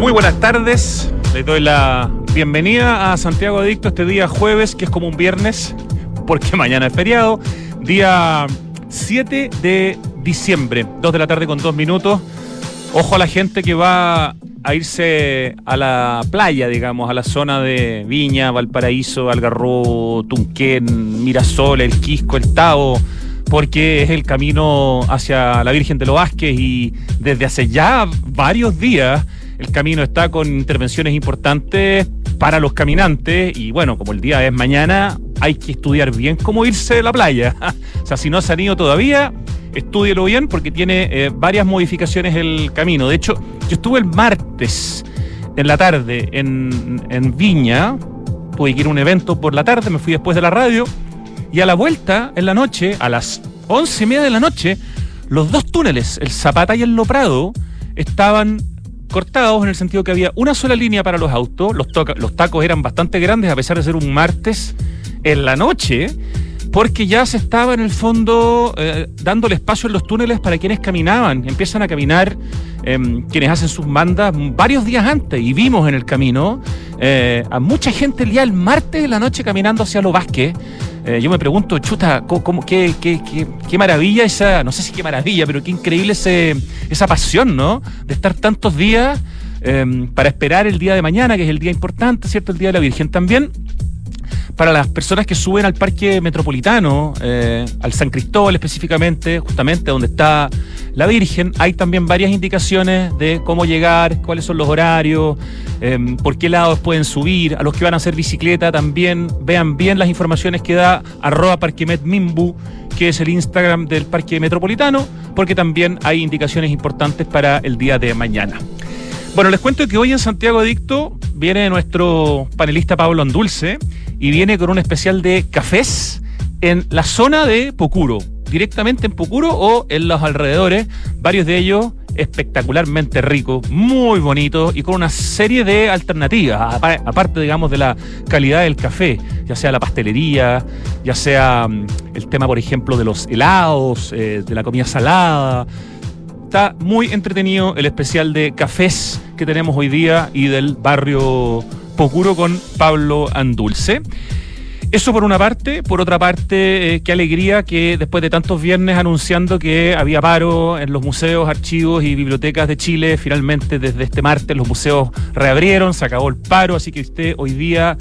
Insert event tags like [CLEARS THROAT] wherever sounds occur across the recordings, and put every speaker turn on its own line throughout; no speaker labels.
Muy buenas tardes. Les doy la bienvenida a Santiago Adicto este día jueves, que es como un viernes, porque [LAUGHS] mañana es feriado. Día 7 de diciembre, 2 de la tarde con 2 minutos. Ojo a la gente que va a irse a la playa, digamos, a la zona de Viña, Valparaíso, Algarrobo, Tunquén, Mirasol, El Quisco, El Tao, porque es el camino hacia la Virgen de los Vázquez y desde hace ya varios días el camino está con intervenciones importantes para los caminantes y bueno, como el día es mañana, hay que estudiar bien cómo irse de la playa. [LAUGHS] o sea, si no se han todavía, estúdielo bien porque tiene eh, varias modificaciones el camino. De hecho, yo estuve el martes en la tarde en, en Viña, tuve que ir a un evento por la tarde, me fui después de la radio y a la vuelta, en la noche, a las once y media de la noche, los dos túneles, el Zapata y el Loprado, estaban cortados en el sentido que había una sola línea para los autos, los, los tacos eran bastante grandes a pesar de ser un martes en la noche, porque ya se estaba en el fondo eh, dándole espacio en los túneles para quienes caminaban, empiezan a caminar em, quienes hacen sus mandas varios días antes y vimos en el camino eh, a mucha gente el día del martes de la noche caminando hacia los Vázquez. Eh, yo me pregunto, chuta, ¿cómo, qué, qué, qué, qué, maravilla esa, no sé si qué maravilla, pero qué increíble ese, esa pasión, ¿no? De estar tantos días em, para esperar el día de mañana, que es el día importante, ¿cierto? El Día de la Virgen también para las personas que suben al parque metropolitano, eh, al San Cristóbal específicamente, justamente donde está la Virgen, hay también varias indicaciones de cómo llegar, cuáles son los horarios, em, por qué lados pueden subir. A los que van a hacer bicicleta también vean bien las informaciones que da arroba parquemetmimbu, que es el Instagram del parque metropolitano, porque también hay indicaciones importantes para el día de mañana. Bueno, les cuento que hoy en Santiago Adicto viene nuestro panelista Pablo Andulce y viene con un especial de cafés en la zona de Pocuro, directamente en Pocuro o en los alrededores, varios de ellos espectacularmente ricos, muy bonitos y con una serie de alternativas, aparte, digamos, de la calidad del café, ya sea la pastelería, ya sea mm, el tema, por ejemplo, de los helados, eh, de la comida salada. Está muy entretenido el especial de cafés que tenemos hoy día y del barrio Con Pablo Andulce. Eso por una parte. Por otra parte, eh, qué alegría que después de tantos viernes anunciando que había paro en los museos, archivos y bibliotecas de Chile, finalmente desde este martes los museos reabrieron, se acabó el paro, así que usted hoy día...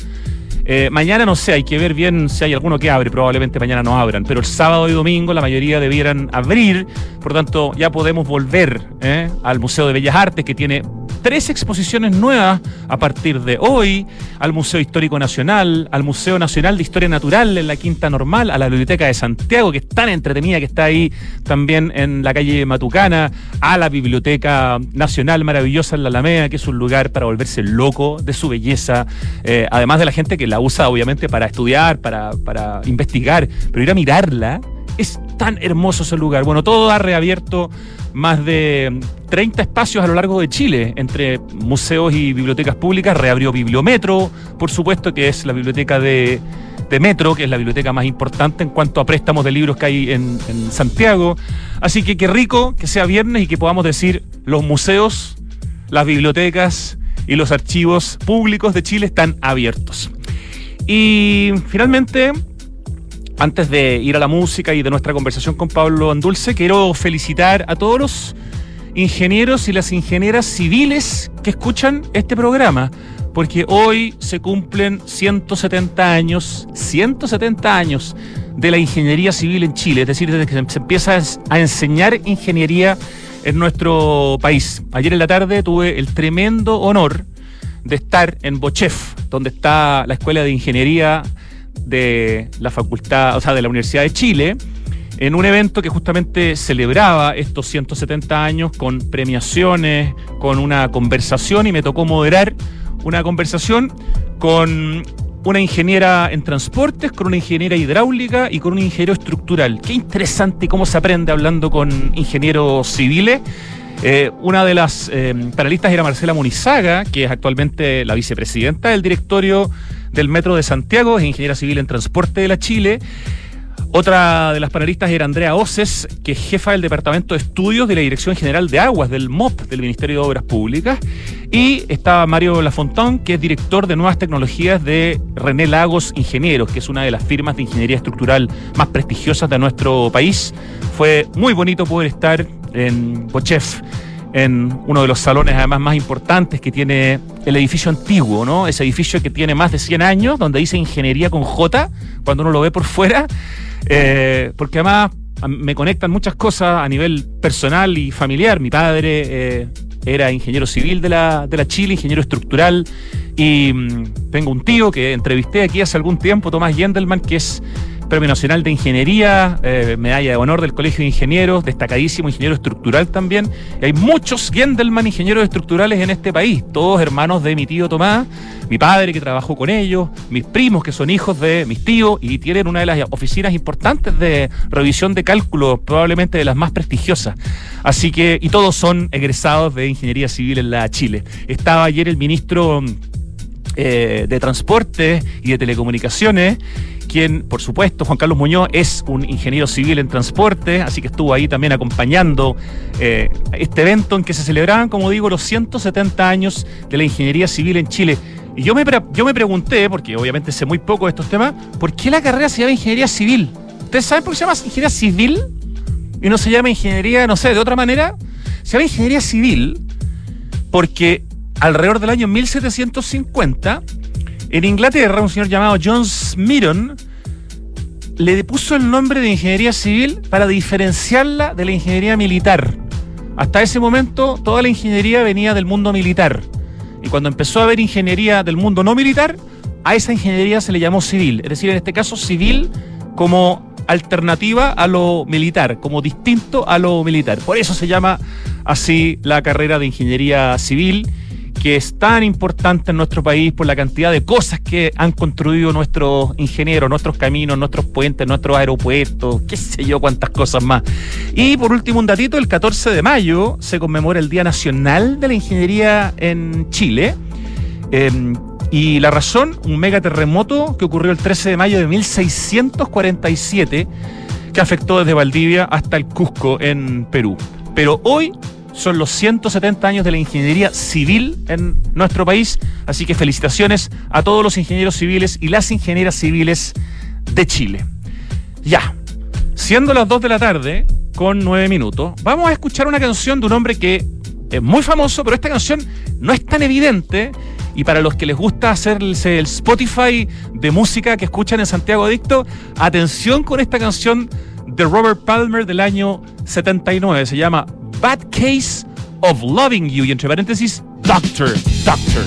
Eh, mañana no sé, hay que ver bien si hay alguno que abre, probablemente mañana no abran, pero el sábado y domingo la mayoría debieran abrir, por tanto ya podemos volver eh, al Museo de Bellas Artes que tiene tres exposiciones nuevas a partir de hoy, al Museo Histórico Nacional, al Museo Nacional de Historia Natural en la Quinta Normal, a la Biblioteca de Santiago, que es tan entretenida, que está ahí también en la calle Matucana, a la Biblioteca Nacional maravillosa en la Alameda, que es un lugar para volverse loco de su belleza, eh, además de la gente que la usa obviamente para estudiar, para, para investigar, pero ir a mirarla es tan hermoso ese lugar. Bueno, todo ha reabierto más de 30 espacios a lo largo de Chile, entre museos y bibliotecas públicas. Reabrió Bibliometro, por supuesto, que es la biblioteca de, Metro, que es la biblioteca más importante en cuanto a préstamos de libros que hay en, en Santiago. Así que qué rico que sea viernes y que podamos decir los museos, las bibliotecas y los archivos públicos de Chile están abiertos. Y finalmente, antes de ir a la música y de nuestra conversación con Pablo Andulce, quiero felicitar a todos los ingenieros y las ingenieras civiles que escuchan este programa, porque hoy se cumplen 170 años, 170 años de la ingeniería civil en Chile, es decir, desde que se empieza a enseñar ingeniería en nuestro país. Ayer en la tarde tuve el tremendo honor de estar en Bochef, donde está la Escuela de Ingeniería de la facultad, o sea, de la Universidad de Chile, en un evento que justamente celebraba estos 170 años con premiaciones, con una conversación y me tocó moderar una conversación con una ingeniera en transportes, con una ingeniera hidráulica y con un ingeniero estructural. Qué interesante cómo se aprende hablando con ingenieros civiles. Eh, una de las eh, panelistas era Marcela Munizaga, que es actualmente la vicepresidenta del directorio del Metro de Santiago, es ingeniera civil en transporte de la Chile. Otra de las panelistas era Andrea Oces, que es jefa del Departamento de Estudios de la Dirección General de Aguas, del MOP, del Ministerio de Obras Públicas. Y estaba Mario Lafontón, que es director de Nuevas Tecnologías de René Lagos Ingenieros, que es una de las firmas de ingeniería estructural más prestigiosas de nuestro país. Fue muy bonito poder estar en Bochef en uno de los salones además más importantes que tiene el edificio antiguo, ¿no? Ese edificio que tiene más de 100 años, donde dice ingeniería con J, cuando uno lo ve por fuera, eh, porque además me conectan muchas cosas a nivel personal y familiar. Mi padre eh, era ingeniero civil de la, de la Chile, ingeniero estructural, y mm, tengo un tío que entrevisté aquí hace algún tiempo, Tomás Yendelman, que es Premio Nacional de Ingeniería, eh, medalla de honor del Colegio de Ingenieros, destacadísimo ingeniero estructural también. Y hay muchos Gendelman ingenieros estructurales en este país, todos hermanos de mi tío Tomás, mi padre que trabajó con ellos, mis primos que son hijos de mis tíos y tienen una de las oficinas importantes de revisión de cálculo, probablemente de las más prestigiosas. Así que, y todos son egresados de Ingeniería Civil en la Chile. Estaba ayer el ministro eh, de Transporte y de Telecomunicaciones quien, por supuesto, Juan Carlos Muñoz es un ingeniero civil en transporte, así que estuvo ahí también acompañando eh, este evento en que se celebraban, como digo, los 170 años de la ingeniería civil en Chile. Y yo me, yo me pregunté, porque obviamente sé muy poco de estos temas, ¿por qué la carrera se llama ingeniería civil? ¿Ustedes saben por qué se llama ingeniería civil? Y no se llama ingeniería, no sé, de otra manera. Se llama ingeniería civil porque alrededor del año 1750 en Inglaterra, un señor llamado John Smeaton le puso el nombre de ingeniería civil para diferenciarla de la ingeniería militar. Hasta ese momento, toda la ingeniería venía del mundo militar. Y cuando empezó a haber ingeniería del mundo no militar, a esa ingeniería se le llamó civil. Es decir, en este caso, civil como alternativa a lo militar, como distinto a lo militar. Por eso se llama así la carrera de ingeniería civil que es tan importante en nuestro país por la cantidad de cosas que han construido nuestros ingenieros, nuestros caminos, nuestros puentes, nuestros aeropuertos, qué sé yo, cuántas cosas más. Y por último, un datito, el 14 de mayo se conmemora el Día Nacional de la Ingeniería en Chile. Em, y la razón, un megaterremoto que ocurrió el 13 de mayo de 1647, que afectó desde Valdivia hasta el Cusco en Perú. Pero hoy son los 170 años de la ingeniería civil en nuestro país, así que felicitaciones a todos los ingenieros civiles y las ingenieras civiles de Chile. Ya, siendo las 2 de la tarde, con 9 minutos, vamos a escuchar una canción de un hombre que es muy famoso, pero esta canción no es tan evidente. Y para los que les gusta hacerse el Spotify de música que escuchan en Santiago Adicto, atención con esta canción de Robert Palmer del año 79. Se llama Bad Case of Loving You y entre paréntesis, Doctor, Doctor.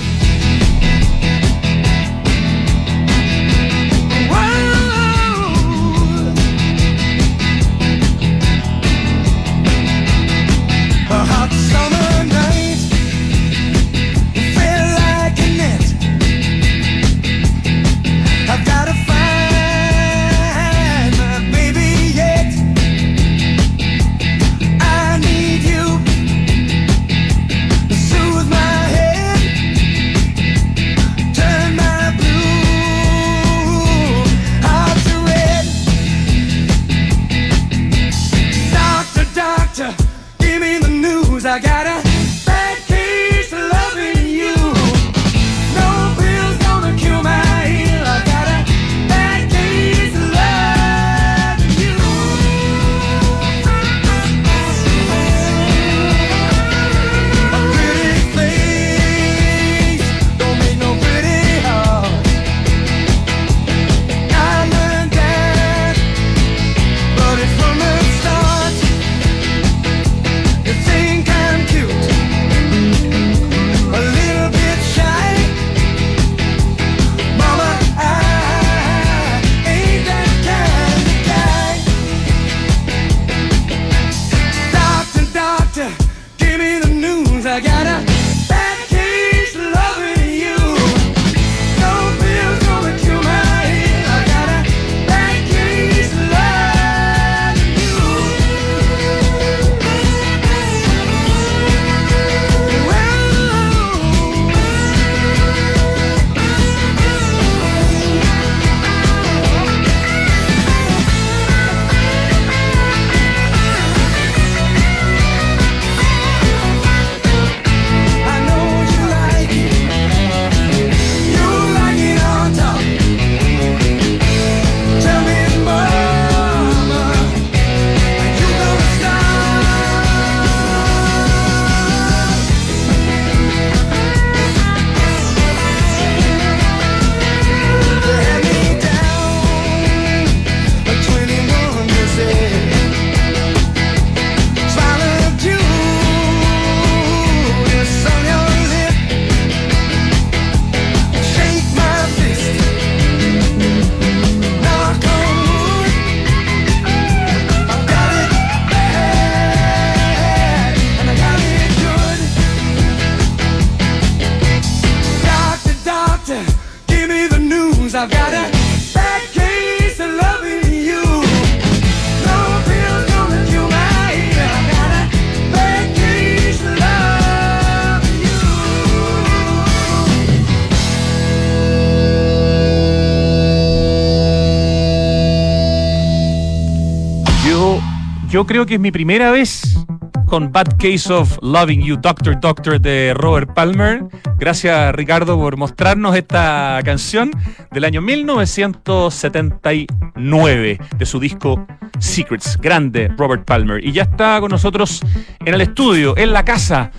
Creo que es mi primera vez con Bad Case of Loving You, Doctor Doctor de Robert Palmer. Gracias Ricardo por mostrarnos esta canción del año 1979 de su disco Secrets, grande Robert Palmer. Y ya está con nosotros en el estudio, en la casa,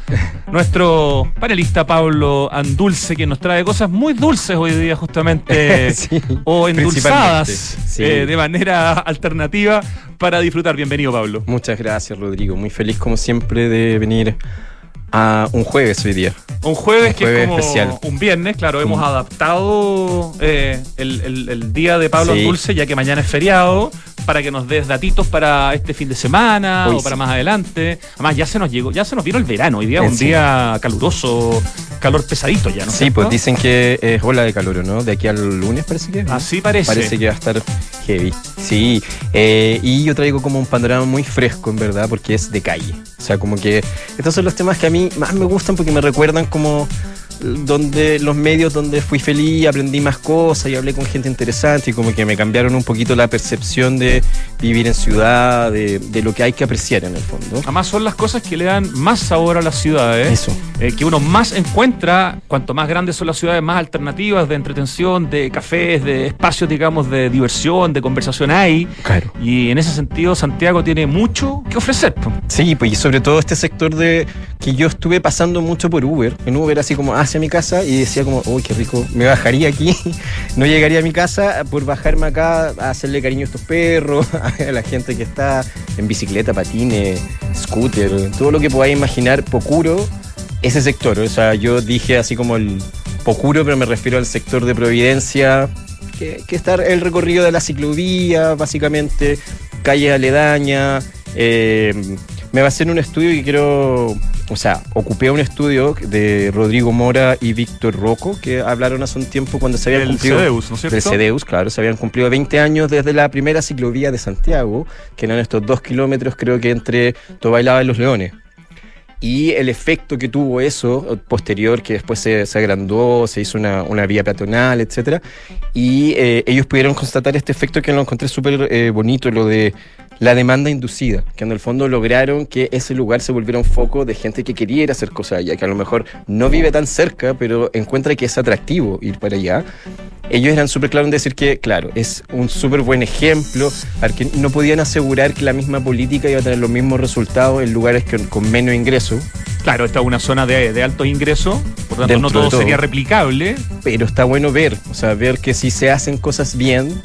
nuestro panelista Pablo Andulce, que nos trae cosas muy dulces hoy día justamente, [LAUGHS]
Sí,
o endulzadas
sí.
eh, de manera alternativa para disfrutar. Bienvenido Pablo.
Muchas gracias, Rodrigo. Muy feliz, como siempre, de venir a un jueves hoy día.
Un jueves
Un
que es como
especial.
un viernes, claro, hemos
Mm.
adaptado eh, el, el- el día de Pablo
Sí.
Dulce, ya que mañana es feriado, para que nos des datitos para este fin de semana o para más adelante. Además, ya se nos llegó, ya se nos vino el verano, hoy día es un
Sí.
día caluroso, calor pesadito ya, ¿no?
sí,
cierto?
pues dicen que es ola de calor, ¿no? De aquí al lunes parece que. ¿no?
Así parece.
Parece que va a estar heavy. Sí, eh, y yo traigo como un panorama muy fresco, en verdad, porque es de calle. O sea, como que estos son los temas que a mí más me gustan porque me recuerdan como donde los medios donde fui feliz, aprendí más cosas y hablé con gente interesante y como que me cambiaron un poquito la percepción de vivir en ciudad, de, de lo que hay que apreciar en el fondo.
Además son las cosas que le dan más sabor a las ciudades.
Eso.
eh, que uno más encuentra, cuanto más grandes son las ciudades, más alternativas de entretención, de cafés, de espacios, digamos, de diversión, de conversación hay.
Claro.
Y en ese sentido, Santiago tiene mucho que ofrecer.
Sí, pues y sobre todo este sector de que yo estuve pasando mucho por Uber, en Uber así como hacia mi casa y decía como, uy, qué rico, me bajaría aquí, [LAUGHS] no llegaría a mi casa por bajarme acá a hacerle cariño a estos perros, [LAUGHS] a la gente que está en bicicleta, patines, scooter, todo lo que podáis imaginar, Pocuro, ese sector, o sea, yo dije así como el Pocuro, pero me refiero al sector de Providencia, que, que está el recorrido de la ciclovía, básicamente, calles aledañas, eh, me va a hacer un estudio que quiero, o sea, ocupé un estudio de Rodrigo Mora y Víctor Rocco, que hablaron hace un tiempo cuando se habían
El
cumplido...
CEDEUS, ¿no es cierto?
Del CEDEUS, claro, se habían cumplido 20 años desde la primera ciclovía de Santiago, que eran estos dos kilómetros, creo que entre Tobailaba y Los Leones. Y el efecto que tuvo eso posterior, que después se, se agrandó, se hizo una, una vía peatonal, etcétera, y eh, ellos pudieron constatar este efecto que lo encontré súper eh, bonito, lo de la demanda inducida, que en el fondo lograron que ese lugar se volviera un foco de gente que quería ir a hacer cosas allá, que a lo mejor no vive tan cerca, pero encuentra que es atractivo ir para allá. Ellos eran súper claros en decir que, claro, es un súper buen ejemplo, al que no podían asegurar que la misma política iba a tener los mismos resultados en lugares que- con menos ingresos,
Claro, esta es una zona de, de alto ingreso, por tanto no todo,
todo.
sería replicable.
pero está bueno ver, o sea, ver que si se hacen cosas bien,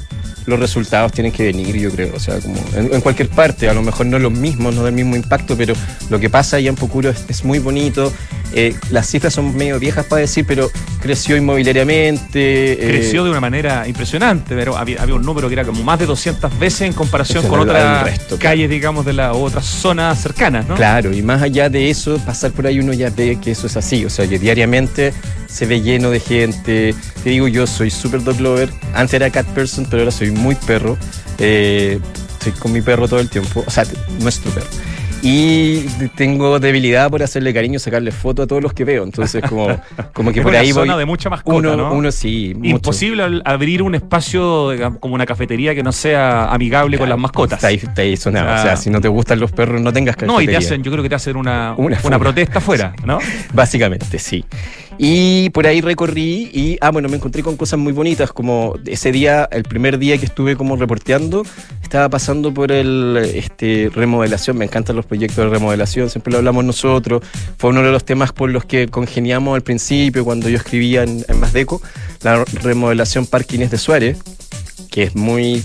los resultados tienen que venir, yo creo, o sea, como en, en cualquier parte, a lo mejor no los mismos, no del mismo impacto, pero lo que pasa allá en Pocuro es, es muy bonito, eh, las cifras son medio viejas para decir, pero creció inmobiliariamente. eh,
Creció de una manera impresionante, pero había, había un número que era como más de 200 veces en comparación con otras calles, digamos, de las otras zonas cercanas, ¿no?
Claro, y más allá de eso, pasar por ahí uno ya ve que eso es así, o sea, que diariamente se ve lleno de gente. Te digo, yo soy super dog lover, antes era cat person, pero ahora soy muy perro. Eh, estoy con mi perro todo el tiempo, o sea, nuestro perro. Y tengo debilidad por hacerle cariño, sacarle foto a todos los que veo, entonces como, [LAUGHS] como que
Es
por
una
ahí
zona
voy.
de mucha mascota,
Uno,
¿no?
uno sí.
Imposible abrir un espacio como una cafetería que no sea amigable con las mascotas.
Está ahí, está ahí sonado.
Ah.
O sea, si no te gustan los perros, no tengas
No, y te
cafetería.
hacen, yo creo que te hacen una, [LAUGHS]
Una
protesta afuera, ¿no?
Básicamente, sí. Y por ahí recorrí y, ah, bueno, me encontré con cosas muy bonitas, como ese día, el primer día que estuve como reporteando, estaba pasando por el, este, remodelación, me encantan los proyectos de remodelación, siempre lo hablamos nosotros, fue uno de los temas por los que congeniamos al principio, cuando yo escribía en, en Masdeco, la remodelación Parkines de Suárez, que es muy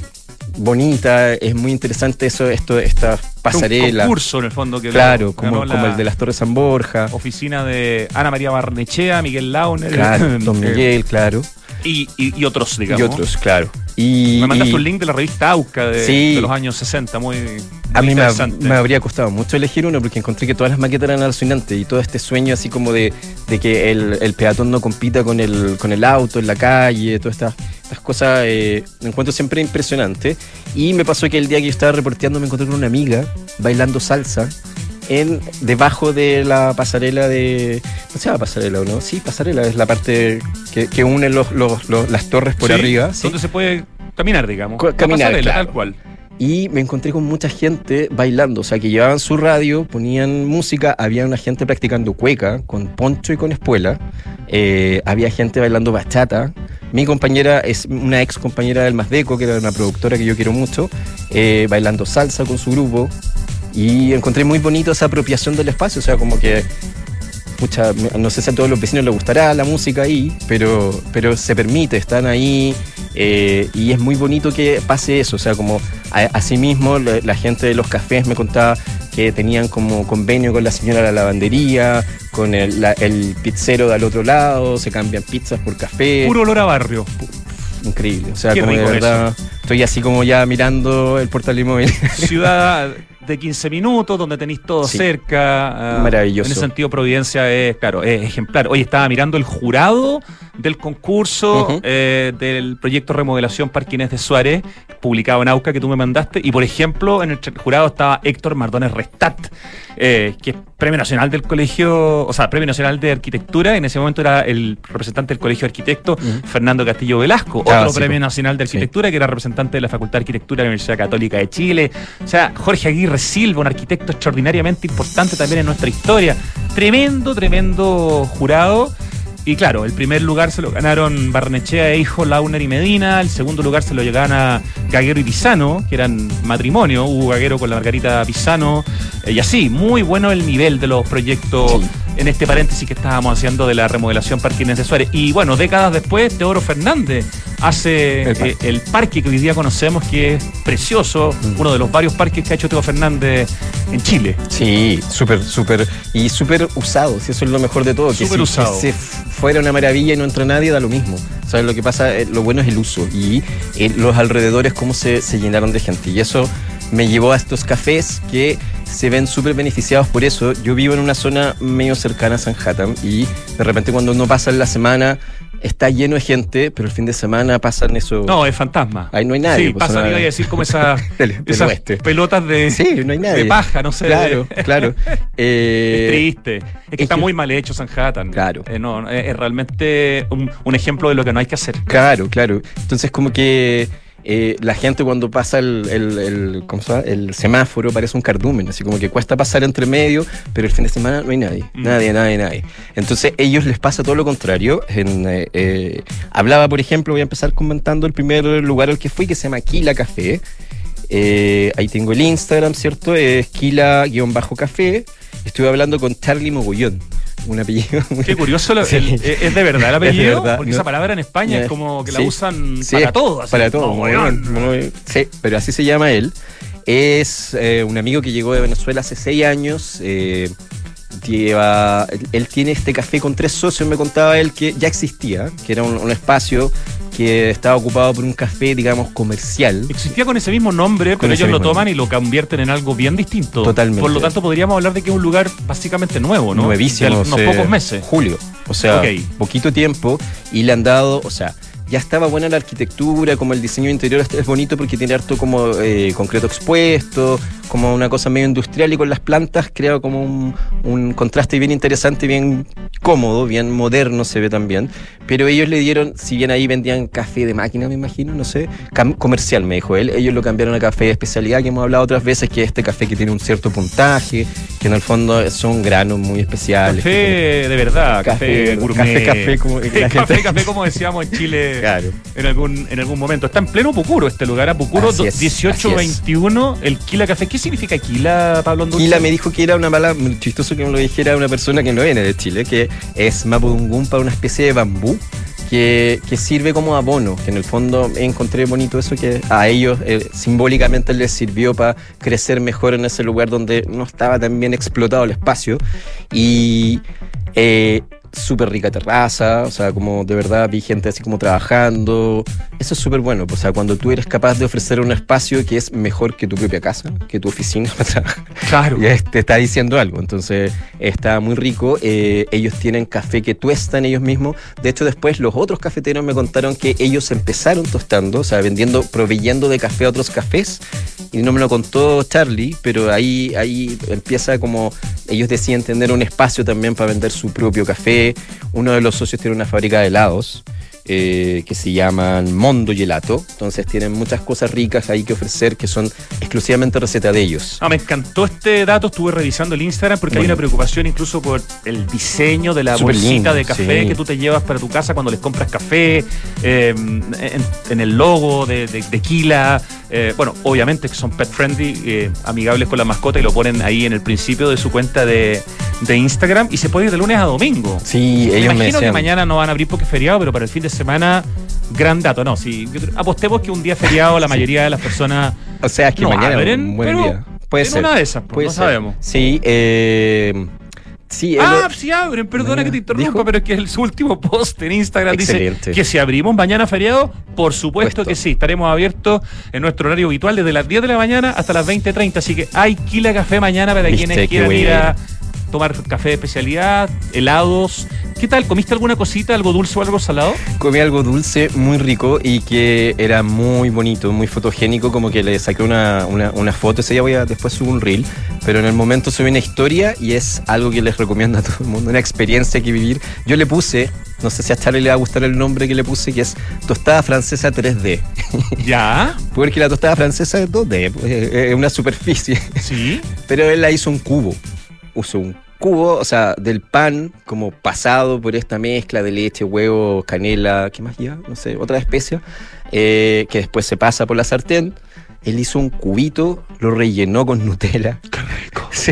bonita, es muy interesante eso, esto, esta pasarela.
Un concurso, en el fondo, que
Claro,
ganó
como, el de las Torres San Borja.
oficina de Ana María Barnechea, Miguel Launer.
Claro, [LAUGHS] Don
eh,
Miguel, claro.
Y, y- y otros, digamos.
Y otros, claro. Y,
Me mandaste
y
un link de la revista AUCA de,
Sí.
de los años 60, muy, muy
a mí me, habría costado mucho elegir uno porque encontré que todas las maquetas eran alucinantes y todo este sueño así como de, de que el, el peatón no compita con el, con el auto en la calle, todas estas, estas cosas eh, me encuentro siempre impresionante. Y me pasó que el día que yo estaba reporteando me encontré con una amiga bailando salsa en debajo de la pasarela de. No se llama pasarela o no? Sí, pasarela es la parte que, que une los, los- los- las torres por
Sí,
arriba. ¿sí?
Donde se puede caminar, digamos.
Caminar,
pasarela,
claro.
tal cual.
Y me encontré con mucha gente bailando, o sea, que llevaban su radio, ponían música, había una gente practicando cueca con poncho y con espuela, eh, había gente bailando bachata. Mi compañera es una ex compañera del Mazdeco, que era una productora que yo quiero mucho, eh, bailando salsa con su grupo. Y encontré muy bonito esa apropiación del espacio, o sea, como que pucha, no sé si a todos los vecinos les gustará la música ahí, pero, pero se permite, están ahí eh, y es muy bonito que pase eso, o sea, como asimismo la, la, gente de los cafés me contaba que tenían como convenio con la señora de la lavandería, con el, la, el pizzero del otro lado, se cambian pizzas por café.
Puro olor a barrio.
Increíble, o sea, como de verdad, eso. estoy así como ya mirando el portal inmóvil.
Ciudad de 15 minutos, donde tenéis todo sí. cerca.
Uh, Maravilloso.
En ese sentido, Providencia es, claro, es ejemplar. Hoy estaba mirando el jurado del concurso uh -huh. eh, del proyecto Remodelación Parque Inés de Suárez, publicado en AUCA, que tú me mandaste. Y, por ejemplo, en el jurado estaba Héctor Mardones Restat, eh, que es Premio Nacional del Colegio, o sea, Premio Nacional de Arquitectura. En ese momento era el representante del Colegio de Arquitectos, uh -huh. Fernando Castillo Velasco. Ah, otro sí, Premio pues. Nacional de Arquitectura, sí. que era representante de la Facultad de Arquitectura de la Universidad Católica de Chile. O sea, Jorge Aguirre Silva, un arquitecto extraordinariamente importante también en nuestra historia. Tremendo, tremendo jurado. Y claro, el primer lugar se lo ganaron Barnechea e hijo Launer y Medina. El segundo lugar se lo gana Gaguero y Pisano, que eran matrimonio. Hugo Gaguero con la Margarita Pisano. Eh, y así, muy bueno el nivel de los proyectos. En este paréntesis que estábamos haciendo de la remodelación Parque Inés de Suárez. Y bueno, décadas después, Teodoro Fernández hace el parque. Eh, el parque. que hoy día conocemos, que es precioso, mm. uno de los varios parques que ha hecho Teodoro Fernández en Chile.
Sí, súper, súper, y súper usado, si eso es lo mejor de todo.
Que súper si, usado.
Que si fuera una maravilla y no entra nadie, da lo mismo. ¿Sabes lo que pasa? Eh, Lo bueno es el uso y eh, los alrededores, cómo se, se llenaron de gente. Y eso me llevó a estos cafés que se ven súper beneficiados por eso. Yo vivo en una zona medio cercana a Sanhattan y de repente cuando uno pasa en la semana está lleno de gente, pero el fin de semana pasan eso.
No, es fantasma.
Ahí no hay nadie.
Sí, pues pasan, iba a decir, como esa, [LAUGHS] esas pelotas de,
sí, no hay nadie.
de paja, no sé.
Claro, claro. [LAUGHS]
Eh, es triste. Es que es está que... muy mal hecho Sanhattan.
Claro.
Eh, no, es, es realmente un, un ejemplo de lo que no hay que hacer.
Claro, claro. Entonces, como que eh, la gente cuando pasa el, el, el, ¿cómo se llama? el semáforo parece un cardumen, así como que cuesta pasar entre medio, pero el fin de semana no hay nadie, mm. nadie, nadie, nadie. Entonces ellos les pasa todo lo contrario. En, eh, eh, hablaba, por ejemplo, voy a empezar comentando el primer lugar al que fui, que se llama Kila Café. Ahí tengo el Instagram, ¿cierto? Es Kila-café. Estuve hablando con Charlie Mogollón un apellido.
Qué [LAUGHS] curioso, lo, sí. el, es de verdad el apellido, verdad, porque no. esa palabra en España es como que sí. la usan sí, para todo. Así,
para todo, muy, muy, sí, pero así se llama él. Es eh, un amigo que llegó de Venezuela hace seis años. Eh, lleva, él tiene este café con tres socios, me contaba él que ya existía, que era un, un espacio que estaba ocupado por un café, digamos, comercial.
Existía con ese mismo nombre, con pero ellos lo toman nombre. y lo convierten en algo bien distinto.
Totalmente.
Por lo tanto, podríamos hablar de que es un lugar básicamente nuevo, ¿no?
Nuevísimo.
De unos pocos meses.
Julio. O sea, okay. poquito tiempo y le han dado, o sea, ya estaba buena la arquitectura, como el diseño interior es bonito porque tiene harto como eh, concreto expuesto, como una cosa medio industrial y con las plantas crea como un, un, contraste bien interesante, bien cómodo, bien moderno se ve también. Pero ellos le dieron, si bien ahí vendían café de máquina, me imagino, no sé, comercial me dijo él, ellos lo cambiaron a café de especialidad que hemos hablado otras veces, que es este café que tiene un cierto puntaje, que en el fondo son granos muy especiales.
Café como, de verdad, café, café gourmet.
Café, café, como, [LAUGHS]
café, café, como decíamos en Chile
claro.
en, algún, en algún momento. Está en pleno Pucuro este lugar, a Pucuro 1821, el Kila Café. ¿Qué significa Kila, Pablo Andújar?
Kila me dijo que era una mala, chistoso que me lo dijera una persona que no viene de Chile, que es Mapudungún para una especie de bambú. Que, que, sirve como abono, que en el fondo encontré bonito eso, que a ellos eh, simbólicamente les sirvió para crecer mejor en ese lugar donde no estaba tan bien explotado el espacio. Y eh, súper rica terraza, o sea, como de verdad vi gente así como trabajando. Eso es súper bueno, o sea, cuando tú eres capaz de ofrecer un espacio que es mejor que tu propia casa, que tu oficina [LAUGHS] para trabajar.
Claro.
Y te está diciendo algo, entonces está muy rico. Eh, ellos tienen café que tuestan ellos mismos. De hecho, después los otros cafeteros me contaron que ellos empezaron tostando, o sea, vendiendo, proveyendo de café a otros cafés. Y no me lo contó Charlie, pero ahí, ahí empieza como ellos deciden tener un espacio también para vender su propio café uno de los socios tiene una fábrica de helados eh, que se llaman Mondo Gelato. Entonces tienen muchas cosas ricas ahí que ofrecer que son exclusivamente receta de ellos.
Ah, me encantó este dato, estuve revisando el Instagram porque hay una preocupación incluso por el diseño de la bolsita
lindo,
de café
sí.
que tú te llevas para tu casa cuando les compras café, eh, en, en el logo de, de, de Kila. eh, bueno, obviamente que son pet friendly, eh, amigables con la mascota y lo ponen ahí en el principio de su cuenta de, de Instagram y se puede ir de lunes a domingo.
Sí,
Me
ellos me
imagino que
decían.
mañana no van a abrir porque es feriado, pero para el fin de semana, gran dato. No, si apostemos que un día feriado la [LAUGHS] mayoría de las personas
O sea, es que
no
mañana
abren,
es un buen
pero
día. Puede
en
ser.
una de esas, pues,
Puede
no
ser.
sabemos.
Sí, eh, sí,
Ah, sí abren, perdona
Mañana.
que te interrumpa,
¿Dijo?
pero es que el su último post en Instagram
Excelente.
dice que si abrimos mañana feriado, por supuesto
Puesto.
que sí, estaremos abiertos en nuestro horario habitual desde las 10 de la mañana hasta las 20.30, así que hay Kila Café mañana para
Viste,
quienes quieran ir a tomar café de especialidad, helados. ¿Qué tal? ¿Comiste alguna cosita, algo dulce o algo salado?
comí algo dulce muy rico y que era muy bonito, muy fotogénico, como que le saqué una, una, una foto, ese día voy a después subir un reel, pero en el momento subí una historia y es algo que les recomiendo a todo el mundo, una experiencia que vivir. Yo le puse, no sé si a Charlie le va a gustar el nombre que le puse, que es tostada francesa 3D, [LAUGHS]
Ya,
porque la tostada francesa es 2D, pues, es es una superficie,
sí.
pero él la hizo un cubo, usó un cubo, o sea, del pan como pasado por esta mezcla de leche, huevo, canela, ¿qué más lleva? No sé, otra especia, eh, que después se pasa por la sartén. Él hizo un cubito, lo rellenó con Nutella.
Qué rico. [LAUGHS]
Sí,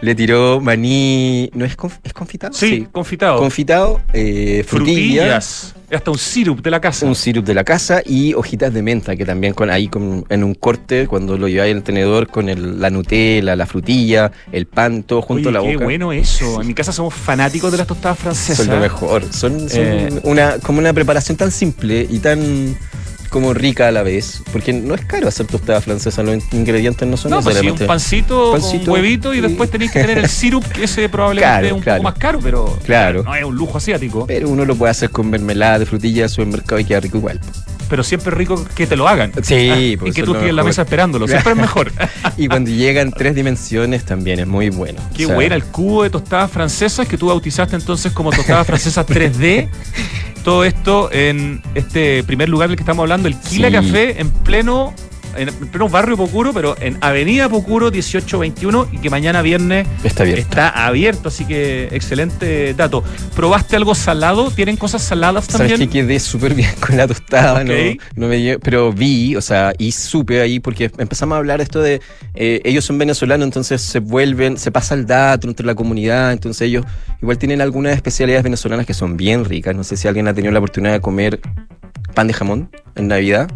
le tiró maní, ¿no es, conf- es confitado?
Sí, confitado.
Confitado, eh, frutilla,
Frutillas. Hasta un sirup de la casa.
un sirup de la casa y hojitas de menta, que también con ahí con, en un corte, cuando lo lleváis el tenedor, con el- la Nutella, la frutilla, el pan, todo junto
Oye,
a la
qué
boca.
bueno eso. En mi casa somos fanáticos de las tostadas francesas.
Son lo mejor. Son, son
Eh.
una, como una preparación tan simple y tan como rica a la vez. Porque no es caro hacer tostada francesa, los ingredientes no son
No, pues sí, un pancito,
Pancito
con huevito y
y-
después tenéis que tener el [LAUGHS] sirup, que ese probablemente
Claro,
es un
claro.
poco más caro, pero
Claro.
no es un lujo asiático.
Pero uno lo puede hacer con mermelada de frutilla de supermercado y queda rico igual.
Pero siempre es rico que te lo hagan.
Sí,
Ah, [LAUGHS] y
pues
que tú estés en la mesa esperándolo. Siempre es mejor. [LAUGHS]
Y cuando llega en tres dimensiones también es muy bueno.
Qué
O sea,
buena el cubo de tostadas francesas que tú bautizaste entonces como tostadas francesas 3D. [LAUGHS] Todo esto en este primer lugar del que estamos hablando, el Kila
Sí.
Café, en pleno, en pleno barrio Pocuro, pero en Avenida Pocuro 1821 y que mañana viernes
Está abierto.
está abierto, así que excelente dato. ¿Probaste algo salado? ¿Tienen cosas saladas
Sabes
también?
que quedé súper bien con la tostada, no, no me dio- pero vi, o sea, y supe ahí, porque empezamos a hablar esto de, eh, ellos son venezolanos, entonces se vuelven, se pasa el dato entre la comunidad, entonces ellos igual tienen algunas especialidades venezolanas que son bien ricas, no sé si alguien ha tenido la oportunidad de comer pan de jamón en Navidad.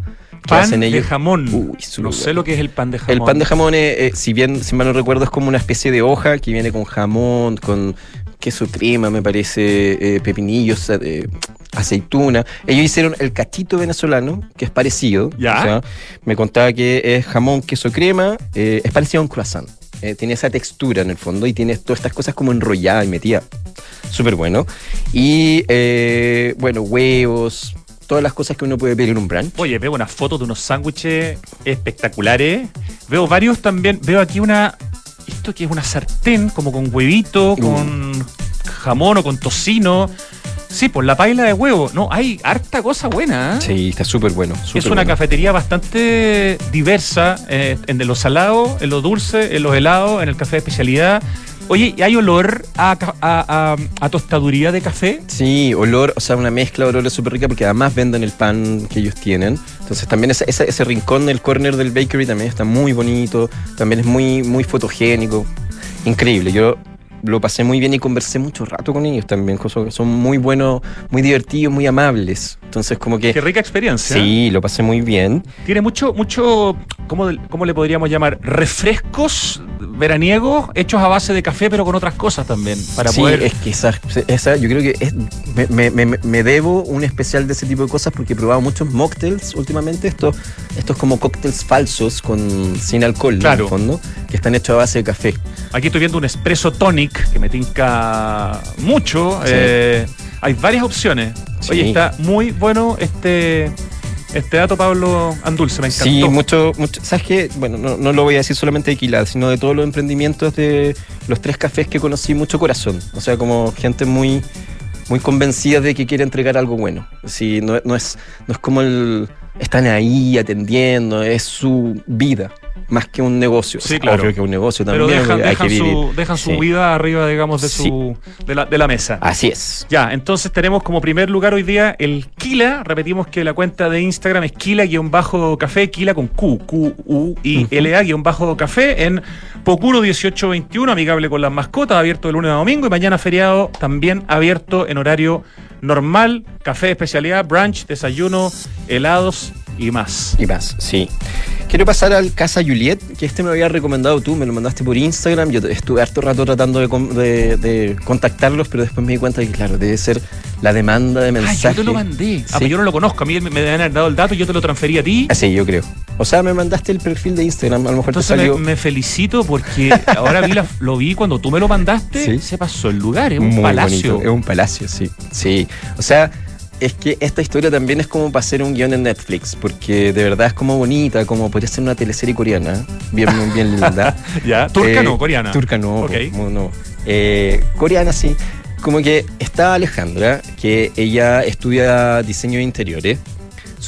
Pan
hacen
de jamón.
Uy,
no sé lo que es el pan de jamón.
El pan de jamón, es, eh, si bien, si mal no recuerdo, es como una especie de hoja que viene con jamón, con queso crema, me parece, eh, pepinillos, eh, aceituna. Ellos hicieron el cachito venezolano, que es parecido.
Ya.
O sea, me contaba que es jamón, queso crema, es parecido a un croissant. Eh, tiene esa textura en el fondo y tiene todas estas cosas como enrolladas y metidas. Súper bueno. Y eh, bueno, huevos, todas las cosas que uno puede pedir en un brunch.
Oye, veo unas fotos de unos sándwiches espectaculares. Veo varios también. Veo aquí una. Esto que es una sartén, como con huevito,
Uh.
con jamón o con tocino. Sí, por la paila de huevo. No, hay harta cosa buena. ¿eh?
Sí, está súper bueno.
Es una
bueno.
cafetería bastante diversa, eh, en de lo salado, en lo dulce, en los helados, en el café de especialidad. Oye, ¿y hay olor a, a- a- a tostaduría de café?
Sí, olor, o sea, una mezcla de olores súper rica porque además venden el pan que ellos tienen. Entonces también ese, ese, ese rincón del corner del bakery también está muy bonito, también es muy, muy fotogénico. Increíble, yo lo pasé muy bien y conversé mucho rato con ellos también, son muy buenos, muy divertidos, muy amables. Entonces como que...
Qué rica experiencia.
Sí, lo pasé muy bien.
Tiene mucho, mucho, ¿cómo, cómo le podríamos llamar? Refrescos veraniegos hechos a base de café, pero con otras cosas también. Para
sí,
poder.
es que esa, esa yo creo que es- me, me- me- me debo un especial de ese tipo de cosas porque he probado muchos mocktails últimamente, estos, estos como cócteles falsos con sin alcohol ¿no?
Claro.
en el fondo, que están hechos a base de café.
Aquí estoy viendo un espresso tonic que me tinca mucho.
Sí.
Eh, hay varias opciones.
Sí.
Oye, está muy bueno este, este dato, Pablo Andulce. Me encantó.
Sí, mucho, mucho. ¿Sabes qué? Bueno, no, no lo voy a decir solamente de Quilad, sino de todos los emprendimientos de los tres cafés que conocí, mucho corazón. O sea, como gente muy muy convencida de que quiere entregar algo bueno. Sí, no, no, es, no es como el. Están ahí atendiendo, es su vida más que un negocio.
Sí, claro.
Obvio que un negocio también.
Pero dejan,
hay
dejan
que vivir.
su, dejan su
Sí.
vida arriba, digamos, de,
Sí.
su, de, la, de la mesa.
Así es.
Ya, entonces tenemos como primer lugar hoy día el Kila. Repetimos que la cuenta de Instagram es Kila-café, Kila con Q, Q-U-I-L-A-café en Pocuro 1821, amigable con las mascotas, abierto de lunes a domingo y mañana feriado también abierto en horario normal, café de especialidad, brunch, desayuno, helados y más.
Y más, sí. Quiero pasar al Casa Juliet, que este me lo habías recomendado tú, me lo mandaste por Instagram. Yo estuve harto rato tratando de, de- de contactarlos, pero después me di cuenta que, claro, debe ser la demanda de
Ah,
mensajes.
yo te lo mandé. Ah,
Sí.
pero yo no lo conozco. A mí me, me deben haber dado el dato y yo te lo transferí a ti.
Así, yo creo. O sea, me mandaste el perfil de Instagram, a lo mejor
Entonces
te
me,
salió.
me felicito porque ahora vi la- lo vi cuando tú me lo mandaste,
Sí.
se pasó el lugar, es un
Muy
palacio.
bonito, Es un palacio, sí. Sí. O sea, es que esta historia también es como para hacer un guion en Netflix, porque de verdad es como bonita, como podría ser una teleserie coreana, bien, bien linda. [LAUGHS]
¿Ya? ¿Turca
Eh,
no? ¿Coreana?
Turca no,
Ok.
como no. Eh, coreana sí. Como que está Alejandra, que ella estudia diseño de interiores.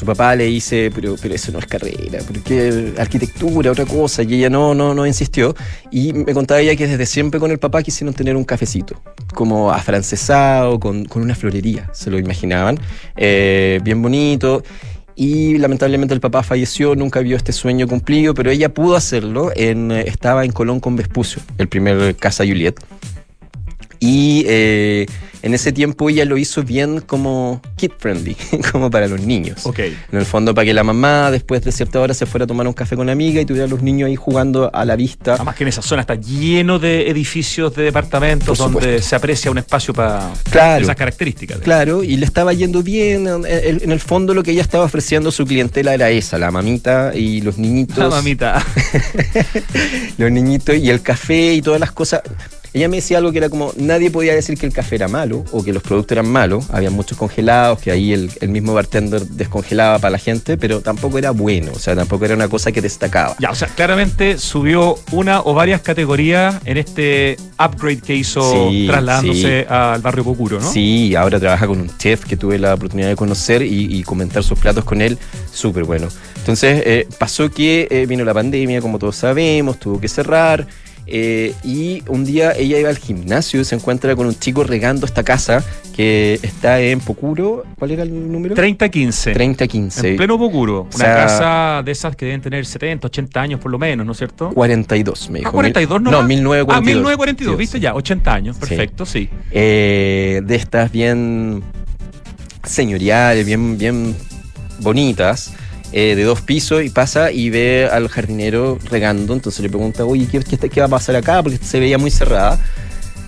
Su papá le dice, pero, pero eso no es carrera, porque arquitectura, otra cosa, y ella no, no, no insistió. Y me contaba ella que desde siempre con el papá quisieron tener un cafecito, como afrancesado, con, con una florería, se lo imaginaban, eh, bien bonito. Y lamentablemente el papá falleció, nunca vio este sueño cumplido, pero ella pudo hacerlo. Eh, estaba en Colón con Vespucio, el primer Casa Juliet. Y eh, en ese tiempo ella lo hizo bien como kid friendly, [LAUGHS] como para los niños.
Ok.
En el fondo, para que la mamá después de cierta hora se fuera a tomar un café con la amiga y tuviera a los niños ahí jugando a la vista.
Además que en esa zona está lleno de edificios de departamentos donde se aprecia un espacio para
Claro.
esas características.
Claro, y le estaba yendo bien. En, en- en el fondo, lo que ella estaba ofreciendo a su clientela era esa: la mamita y los niñitos.
La mamita. [LAUGHS]
los niñitos y el café y todas las cosas. Ella me decía algo que era como, nadie podía decir que el café era malo o que los productos eran malos. Había muchos congelados, que ahí el, el mismo bartender descongelaba para la gente, pero tampoco era bueno, o sea, tampoco era una cosa que destacaba.
Ya, o sea, claramente subió una o varias categorías en este upgrade que hizo
Sí,
trasladándose al barrio Pocuro, ¿no?
Sí, ahora trabaja con un chef que tuve la oportunidad de conocer y, y comentar sus platos con él, súper bueno. Entonces eh, pasó que eh, vino la pandemia, como todos sabemos, tuvo que cerrar. Eh, y un día ella iba al gimnasio y se encuentra con un chico regando esta casa que está en Pocuro. ¿Cuál era el número?
30-15.
3015.
En pleno Pocuro. Una
sea-
casa de esas que deben tener 70, 80 años por lo menos, ¿no es cierto?
42, me dijo.
Ah, 42, ¿no?
No, 1942.
Ah, 1942, viste
Sí,
ya, 80 años,
Sí.
perfecto, sí.
eh, de estas bien señoriales, bien, bien bonitas, eh, de dos pisos, y pasa y ve al jardinero regando, entonces le pregunta, oye, ¿qué, qué, va a pasar acá? Porque se veía muy cerrada.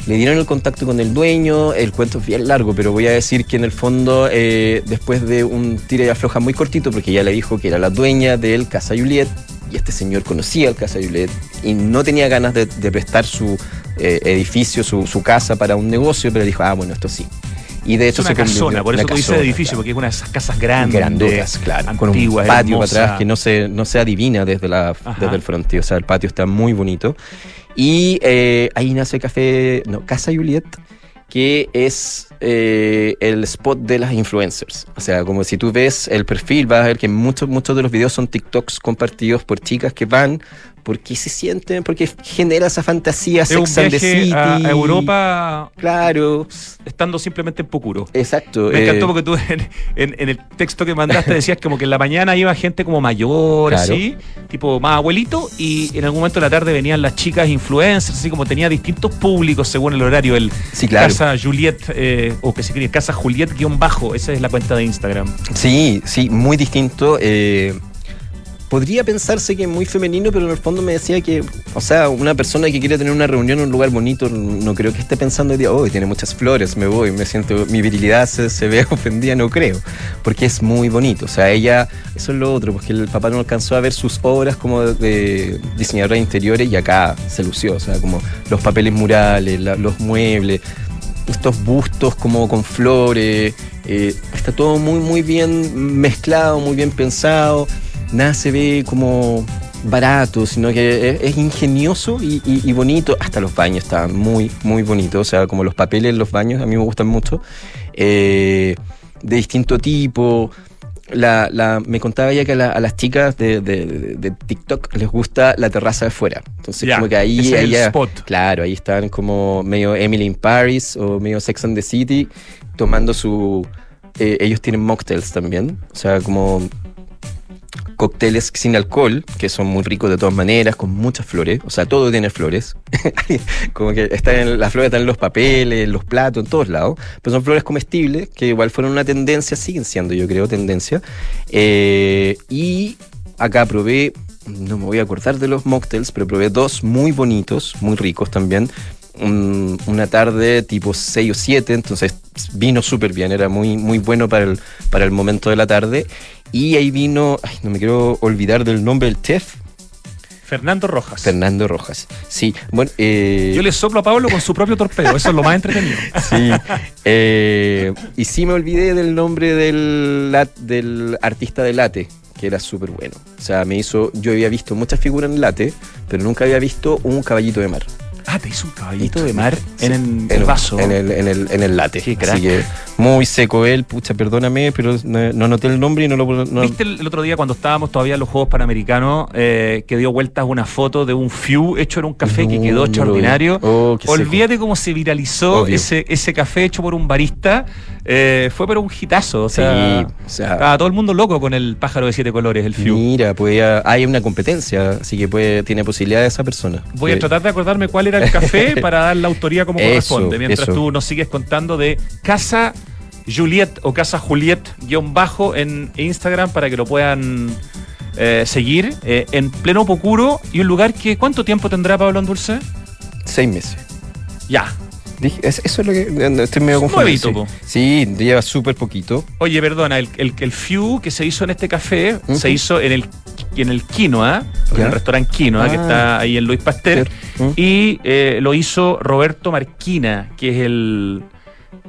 Le dieron el contacto con el dueño, el cuento es bien largo, pero voy a decir que en el fondo, eh, después de un tira y afloja muy cortito, porque ella le dijo que era la dueña del Casa Juliet, y este señor conocía el Casa Juliet, y no tenía ganas de, de prestar su eh, edificio, su, su casa para un negocio, pero dijo, ah, bueno, esto sí. Y de
Es
hecho
una
se
casona, por eso tú dices edificio,
claro.
porque es una de esas casas grandes.
Grandotas, claro, con un
antiguas,
patio para atrás que no se, no se adivina desde, la,
Ajá.
desde el fronte. O sea, el patio está muy bonito. Y eh, ahí nace Café, no, Casa Juliet, que es eh, el spot de las influencers. O sea, como si tú ves el perfil, vas a ver que muchos, muchos de los videos son TikToks compartidos por chicas que van porque se sienten, porque genera esa fantasía
Es un
Sex and the
viaje
City.
a, Europa
Claro,
estando simplemente en Pocuro.
exacto.
Me
eh,
encantó porque tú en, en- en el texto que mandaste decías como que en la mañana iba gente como mayor,
Claro.
así, tipo más abuelito, y en algún momento de la tarde venían las chicas influencers, así como tenía distintos públicos según el horario. El
Sí, claro.
Casa Juliet, eh, o que se escribe Casa Juliet guion bajo, esa es la cuenta de Instagram.
Sí, sí, muy distinto. eh, podría pensarse que es muy femenino, pero en el fondo me decía que, o sea, una persona que quiere tener una reunión en un lugar bonito, no creo que esté pensando de, oh, tiene muchas flores, me voy, me siento, mi virilidad se, ve [LAUGHS] ofendida, no creo, porque es muy bonito. O sea, ella, eso es lo otro, porque el papá no alcanzó a ver sus obras como de, diseñadora de interiores y acá se lució, o sea, como los papeles murales, los muebles estos bustos como con flores, eh, está todo muy muy bien mezclado, muy bien pensado, nada se ve como barato, sino que es, es ingenioso y, y- y bonito. Hasta los baños estaban muy, muy bonitos. O sea, como los papeles en los baños, a mí me gustan mucho. Eh, de distinto tipo. La, la- me contaba ya que a, la- a las chicas de, de- de- de TikTok les gusta la terraza de fuera. Entonces, como que ahí,
es el spot.
Claro, ahí están como medio Emily in Paris o medio Sex and the City, tomando su. eh, ellos tienen mocktails también. O sea, como cócteles sin alcohol, que son muy ricos de todas maneras, con muchas flores. O sea, todo tiene flores. [LAUGHS] como que están las flores están en los papeles, en los platos, en todos lados. Pero son flores comestibles, que igual fueron una tendencia, siguen siendo, yo creo, tendencia. Eh, y acá probé, no me voy a acordar de los mocktails, pero probé dos muy bonitos, muy ricos también. Un- una tarde tipo 6 o 7, entonces vino súper bien, era muy, muy bueno para el, para el momento de la tarde. Y ahí vino, ay, no me quiero olvidar del nombre del chef,
Fernando Rojas.
Fernando Rojas. Sí, bueno, eh,
Yo le soplo a Pablo con su propio torpedo, eso es lo más entretenido. [LAUGHS]
Sí. eh, y sí me olvidé del nombre del, del artista de late, que era súper bueno. O sea, me hizo. Yo había visto muchas figuras en late, pero nunca había visto un caballito de mar.
Ah, te hizo un caballito de mar
Sí,
en el,
en
el
un-
vaso.
En el, en el, en el late.
Qué crack.
Así que muy seco él, pucha, perdóname, pero no, no anoté el nombre y no lo. no-
¿Viste el, otro día cuando estábamos todavía en los Juegos Panamericanos eh, que dio vueltas una foto de un fiu hecho en un café que quedó extraordinario?
Oh.
Olvídate cómo se viralizó
Obvio.
ese, ese café hecho por un barista. eh, fue pero un hitazo. O sea,
Sí, o sea-
estaba todo el mundo loco con el pájaro de siete colores, el fiu.
Mira, pues hay una competencia, así que puede, tiene posibilidad esa persona.
Voy a tratar de acordarme cuál el café [LAUGHS] para dar la autoría como
Eso,
corresponde. Mientras
eso.
tú nos sigues contando de Casa Juliet o Casa Juliet guion bajo en Instagram para que lo puedan eh, seguir eh, en pleno Pocuro y un lugar que ¿cuánto tiempo tendrá Pablo Andulce?
Seis meses.
Ya.
Dije, es- eso es lo que. eh, Estoy medio confundido.
nuevito,
sí. Sí, lleva súper poquito.
Oye, perdona, el, el, el Fiu que se hizo en este café se hizo en el en el Quinoa, en
Ya.
el restaurante Quinoa, que
Ah.
está ahí en Luis Pasteur. Y eh, lo hizo Roberto Marquina, que es el,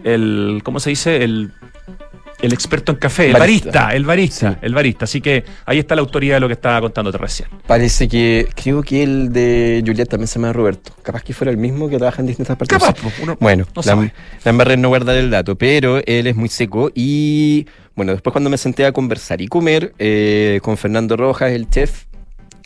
el ¿cómo se dice? El, el experto en café, el
Barista.
barista, el barista,
Sí.
el barista. Así que ahí está la autoridad de lo que estaba contándote recién.
Parece que. Creo que el de Juliet también se llama Roberto. Capaz que fuera el mismo que trabaja en distintas partes.
Capaz, pues, uno
Bueno,
no
la, la no guardar el dato, pero él es muy seco y bueno, después cuando me senté a conversar y comer eh, con Fernando Rojas, el chef,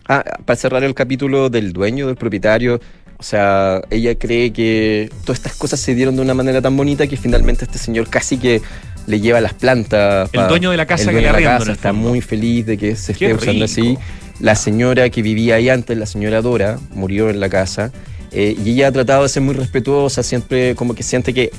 ah, para cerrar el capítulo del dueño, del propietario, o sea, ella cree que todas estas cosas se dieron de una manera tan bonita que finalmente este señor casi que le lleva las plantas.
El dueño de la casa
el
que
de la
arriendo,
casa está muy feliz de que se
Qué
esté usando así. La señora que vivía ahí antes, la señora Dora, murió en la casa. eh, y ella ha tratado de ser muy respetuosa, siempre como que siente que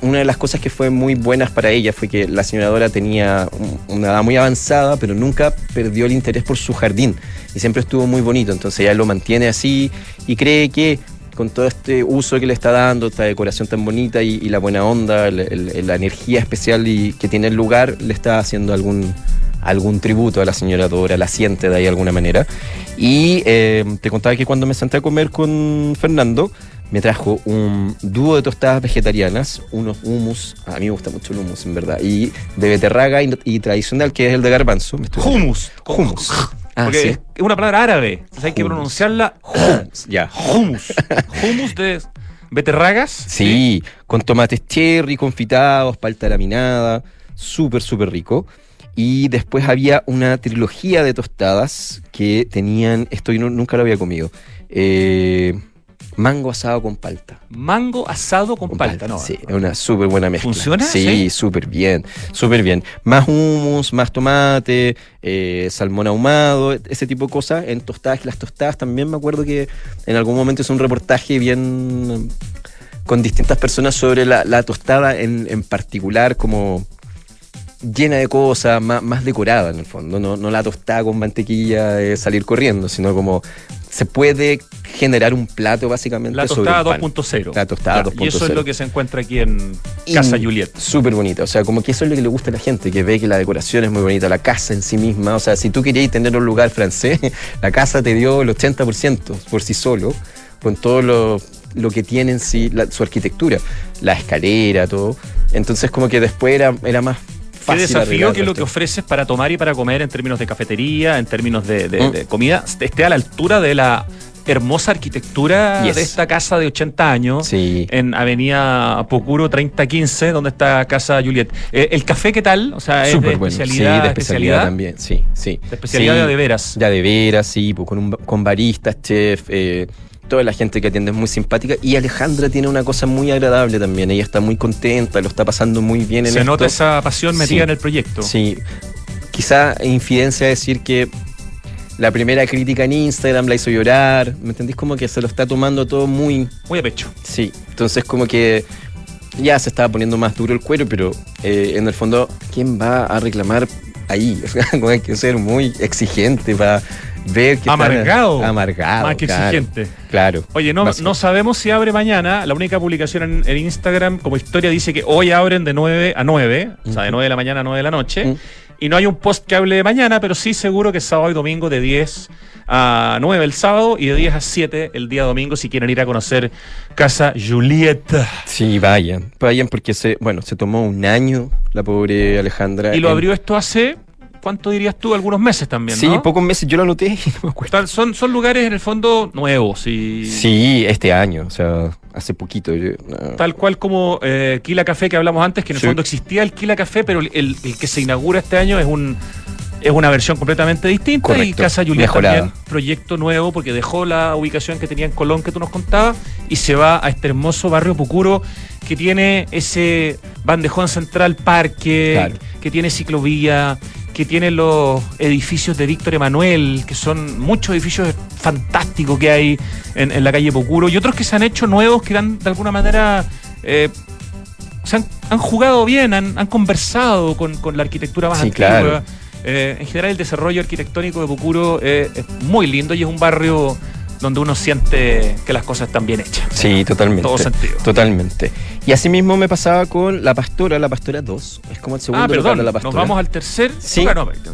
una de las cosas que fue muy buenas para ella fue que la señora Dora tenía un- una edad muy avanzada, pero nunca perdió el interés por su jardín. Y siempre estuvo muy bonito. Entonces ella lo mantiene así y cree que con todo este uso que le está dando, esta decoración tan bonita y, y la buena onda, el- el- la energía especial y, que tiene el lugar, le está haciendo algún, algún tributo a la señora Dora, la siente de ahí de alguna manera. Y eh, te contaba que cuando me senté a comer con Fernando, me trajo un dúo de tostadas vegetarianas, unos hummus, a mí me gusta mucho el hummus en verdad, y de beterraga y, y tradicional, que es el de garbanzo.
Hummus.
Hummus. Ah,
Porque
sí.
es una palabra árabe. Entonces hay que pronunciarla [CLEARS THROAT]
Hummus, ya.
hummus. hummus de beterragas.
Sí, con tomates cherry confitados, palta laminada, súper, súper rico. Y después había una trilogía de tostadas que tenían, esto yo no- nunca lo había comido, eh, mango asado con palta.
Mango asado con,
Con
palta, ¿no?
Sí, es una súper buena mezcla.
¿Funciona?
Sí,
Sí.
súper bien, súper bien. Más hummus, más tomate, eh, salmón ahumado, ese tipo de cosas en tostadas. Las tostadas también me acuerdo que en algún momento es un reportaje bien con distintas personas sobre la, la tostada en, en particular, como llena de cosas, más, más decorada en el fondo, no, no la tostada con mantequilla de salir corriendo, sino como se puede generar un plato básicamente
La tostada
un pan.
2.0.
La tostada
Claro, Y eso
2.0.
es lo que se encuentra aquí en
Y
Casa Juliet.
Súper bonita, o sea, como que eso es lo que le gusta a la gente, que ve que la decoración es muy bonita, la casa en sí misma, o sea, si tú querías tener un lugar francés, [LAUGHS] la casa te dio el 80% por sí solo, con todo lo, lo que tiene en sí, la- su arquitectura, la escalera, todo. Entonces como que después era, era más
Qué desafío que lo que ofreces para tomar y para comer en términos de cafetería, en términos de, de, mm. de comida, esté a la altura de la hermosa arquitectura de esta casa de 80 años en Avenida Pocuro 3015, donde está Casa Juliet. Eh, ¿El café qué tal? O sea, es de especialidad,
sí, de especialidad, también, sí, sí.
De especialidad de veras.
Ya de veras, sí, pues con, un, con baristas, chef, eh, toda la gente que atiende es muy simpática y Alejandra tiene una cosa muy agradable también, ella está muy contenta, lo está pasando muy bien en
Se nota esa pasión metida en el proyecto.
Sí, quizá infidencia decir que la primera crítica en Instagram la hizo llorar, ¿me entendís? Como que se lo está tomando todo muy...
Muy a pecho.
Sí, entonces como que ya se estaba poniendo más duro el cuero, pero eh, en el fondo, ¿quién va a reclamar ahí? [LAUGHS] hay que ser muy exigente para que
amargado,
amargado,
más que exigente.
Claro.
Oye, no, no sabemos si abre mañana. La única publicación en, Instagram como historia dice que hoy abren de 9 a 9, o sea, de 9 de la mañana a 9 de la noche. Y no hay un post que hable de mañana, pero sí seguro que sábado y domingo de 10 a 9 el sábado y de 10 a 7 el día domingo si quieren ir a conocer Casa Julieta.
Sí, vayan. Vayan porque se, bueno, se tomó un año la pobre Alejandra.
Y lo abrió esto hace ¿cuánto dirías tú? Algunos meses también,
Sí, pocos meses, yo lo anoté y [LAUGHS]
no me acuerdo. Son, son lugares en el fondo nuevos y...
Sí, este año, o sea, hace poquito.
Tal cual como eh, Kila Café que hablamos antes, que en el fondo existía el Kila Café, pero el, que se inaugura este año es un es una versión completamente distinta y Casa Julieta también proyecto nuevo porque dejó la ubicación que tenía en Colón que tú nos contabas y se va a este hermoso barrio Pucuro que tiene ese bandejón central parque, que tiene ciclovía, que tiene los edificios de Víctor Emanuel, que son muchos edificios fantásticos que hay en, la calle Pocuro, y otros que se han hecho nuevos que han de alguna manera eh, se han, jugado bien, han, conversado con, la arquitectura más antigua. Eh, en general el desarrollo arquitectónico de Pocuro es muy lindo y es un barrio donde uno siente que las cosas están bien hechas.
Sí, totalmente. Todo sentido. Totalmente. Y así mismo me pasaba con La Pastora, La Pastora 2. Es como el segundo
ah, perdón, La Pastora. Nos vamos al tercer.
Sí.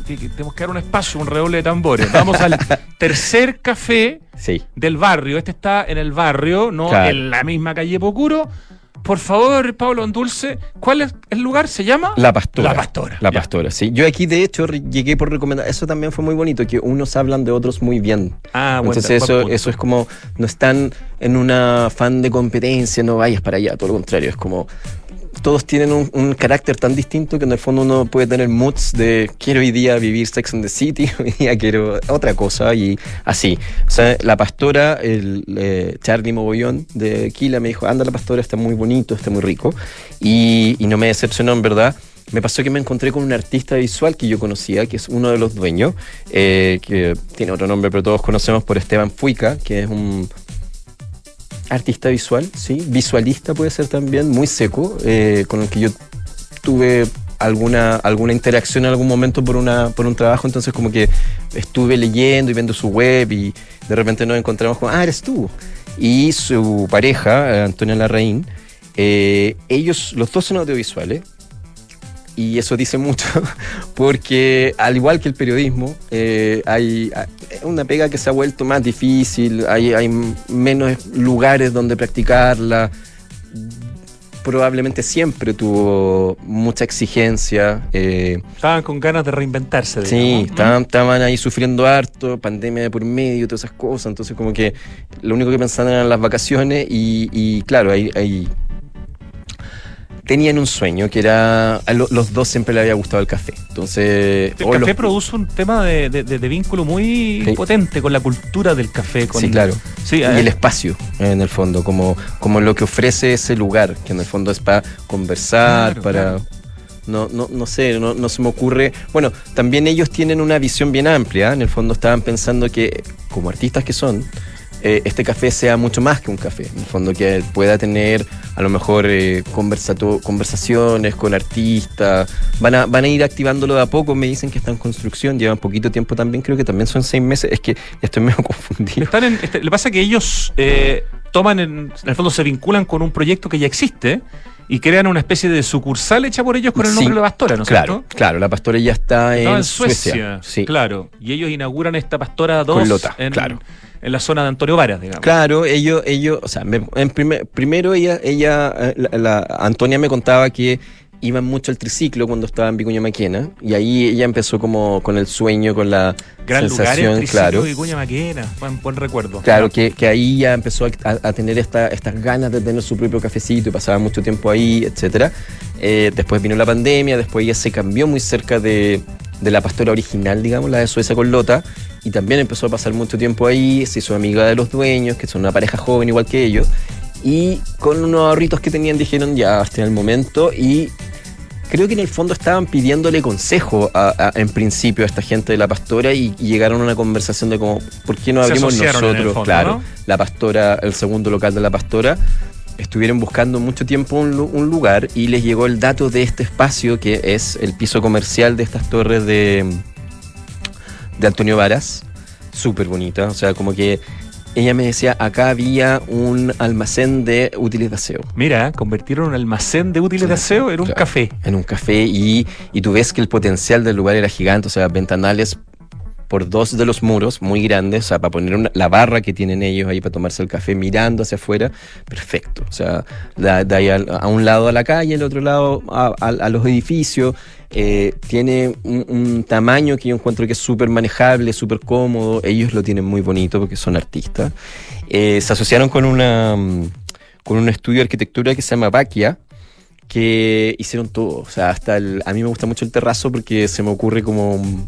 tenemos que dar un espacio, un redoble de tambores. Vamos al [LAUGHS] tercer café del barrio. Este está en el barrio, no en la misma calle Pocuro por favor, Pablo Dulce, ¿cuál es el lugar? ¿Se llama?
La Pastora.
La Pastora.
La Pastora, sí. Yo aquí, de hecho, llegué por recomendar. Eso también fue muy bonito, que unos hablan de otros muy bien. Ah, bueno. Entonces, eso, eso es como, no están en una fan de competencia, no vayas para allá, todo lo contrario. Es como, todos tienen un, carácter tan distinto que en el fondo uno puede tener moods de quiero hoy día vivir Sex and the City, [LAUGHS] hoy día quiero otra cosa y así. O sea, la pastora, el eh, Charlie Mogollón de Kila me dijo, anda la pastora, está muy bonito, está muy rico y, no me decepcionó en verdad. Me pasó que me encontré con un artista visual que yo conocía, que es uno de los dueños, eh, que tiene otro nombre, pero todos conocemos por Esteban Fuica, que es un artista visual, sí, visualista puede ser también, muy seco, eh, con el que yo tuve alguna, alguna interacción en algún momento por, una, por un trabajo, entonces como que estuve leyendo y viendo su web y de repente nos encontramos con, ah, eres tú. Y su pareja, eh, Antonia Larraín, eh, ellos, los dos son audiovisuales, y eso dice mucho, [LAUGHS] porque al igual que el periodismo, eh, hay, una pega que se ha vuelto más difícil, hay, hay menos lugares donde practicarla, probablemente siempre tuvo mucha exigencia.
Eh, estaban con ganas de reinventarse.
Sí, estaban, estaban, ahí sufriendo harto, pandemia de por medio, todas esas cosas. Entonces como que lo único que pensaban eran las vacaciones y, y claro, hay, hay tenían un sueño que era. A los dos siempre le había gustado el café. Entonces.
El café produce un tema de, vínculo muy potente con la cultura del café. Con,
sí, claro. Sí, y el espacio, en el fondo, como, como lo que ofrece ese lugar, que en el fondo es para conversar, para. No, no, no sé, no, no, se me ocurre. Bueno, también ellos tienen una visión bien amplia. En el fondo estaban pensando que, como artistas que son, eh, este café sea mucho más que un café. En el fondo que pueda tener a lo mejor eh, conversaciones con artistas. Van a, van a ir activándolo de a poco. Me dicen que está en construcción, llevan poquito tiempo también. Creo que también son seis meses. Es que estoy medio [LAUGHS] confundido.
Están en, este, le pasa que ellos eh, toman, en, el fondo se vinculan con un proyecto que ya existe y crean una especie de sucursal hecha por ellos con el nombre de la Pastora, ¿no es
claro,
cierto?
Claro, la Pastora ya está en, Suecia.
Sí. Claro, y ellos inauguran esta Pastora 2
en, claro
en la zona de Antonio Varas, digamos.
Claro, ellos, ellos o sea, en primer, primero ella, ella eh, la, Antonia me contaba que iban mucho al triciclo cuando estaba en Vicuña Maquena y ahí ella empezó como con el sueño, con la
Gran lugar
sensación,
el triciclo
claro.
Vicuña Maquena. Buen, buen recuerdo.
Claro, que, que ahí ya empezó a, a- a tener esta, estas ganas de tener su propio cafecito y pasaba mucho tiempo ahí, etcétera. Eh, después vino la pandemia, después ella se cambió muy cerca de, de la pastora original, digamos, la de Suecia con Lota, y también empezó a pasar mucho tiempo ahí, se hizo amiga de los dueños, que son una pareja joven igual que ellos, y con unos ahorritos que tenían dijeron ya, es el momento, y creo que en el fondo estaban pidiéndole consejo a- a- en principio a esta gente de la pastora y, y llegaron a una conversación de como, ¿por qué no abrimos nosotros?
fondo,
claro,
¿no?
la pastora, el segundo local de la pastora, estuvieron buscando mucho tiempo un, un lugar y les llegó el dato de este espacio que es el piso comercial de estas torres de, de Antonio Varas, súper bonita, o sea, como que ella me decía, acá había un almacén de útiles de aseo.
Mira, convirtieron un almacén de útiles de aseo en un
claro.
café.
en un café y, y tú ves que el potencial del lugar era gigante, o sea, ventanales por dos de los muros muy grandes, o sea, para poner la barra que tienen ellos ahí para tomarse el café mirando hacia afuera, perfecto. O sea, de ahí a, un lado a la calle, al otro lado a, los edificios. eh, tiene un, un tamaño que yo encuentro que es súper manejable, súper cómodo. Ellos lo tienen muy bonito porque son artistas. Eh, se asociaron con una mm, con un estudio de arquitectura que se llama Baquia, que hicieron todo. O sea, hasta el, a mí me gusta mucho el terrazo porque se me ocurre como.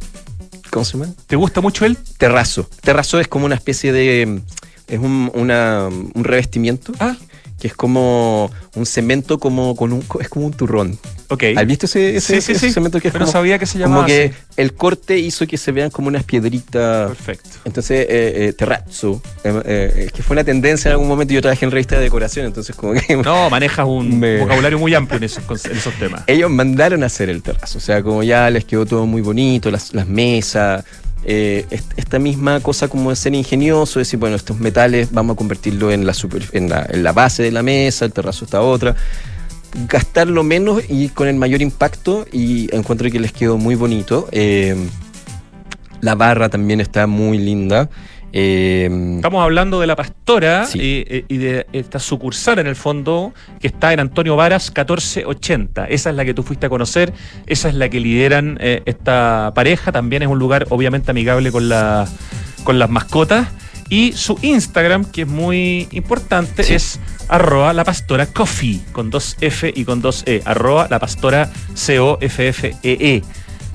¿Cómo se llama?
¿Te gusta mucho él?
Terrazo. Terrazo es como una especie de. Es un, una- un revestimiento
Ah,
que es como un cemento como con un. Es como un turrón.
ok.
¿Has visto ese, ese,
Sí, sí,
ese
sí.
cemento que es
Pero
como,
sabía que se
como
llamaba
que
así.
el corte hizo que se vean como unas piedritas.
Perfecto.
Entonces, eh, eh, terrazzo. eh, eh, que fue una tendencia en algún momento. Yo trabajé en revista de decoración, entonces, como que.
No, manejas un [LAUGHS]
Me-
vocabulario muy amplio en esos, en esos temas.
ellos mandaron a hacer el terrazo. O sea, como ya les quedó todo muy bonito, las, las mesas, eh, est- esta misma cosa como de ser ingenioso, decir, bueno, estos metales vamos a convertirlo en la base de la mesa, el terrazo está otra. Gastar lo menos y con el mayor impacto y encuentro que les quedó muy bonito. Eh, la barra también está muy linda. Eh,
Estamos hablando de la pastora
Sí.
eh, eh, y de esta sucursal en el fondo que está en Antonio Varas 1480. Esa es la que tú fuiste a conocer, esa es la que lideran eh, esta pareja. También es un lugar obviamente amigable con, la, con las mascotas. Y su Instagram, que es muy importante,
Sí.
es arroba la pastora coffee, con dos F y con dos E. Arroba la pastora C-O-F-F-E-E. Eh,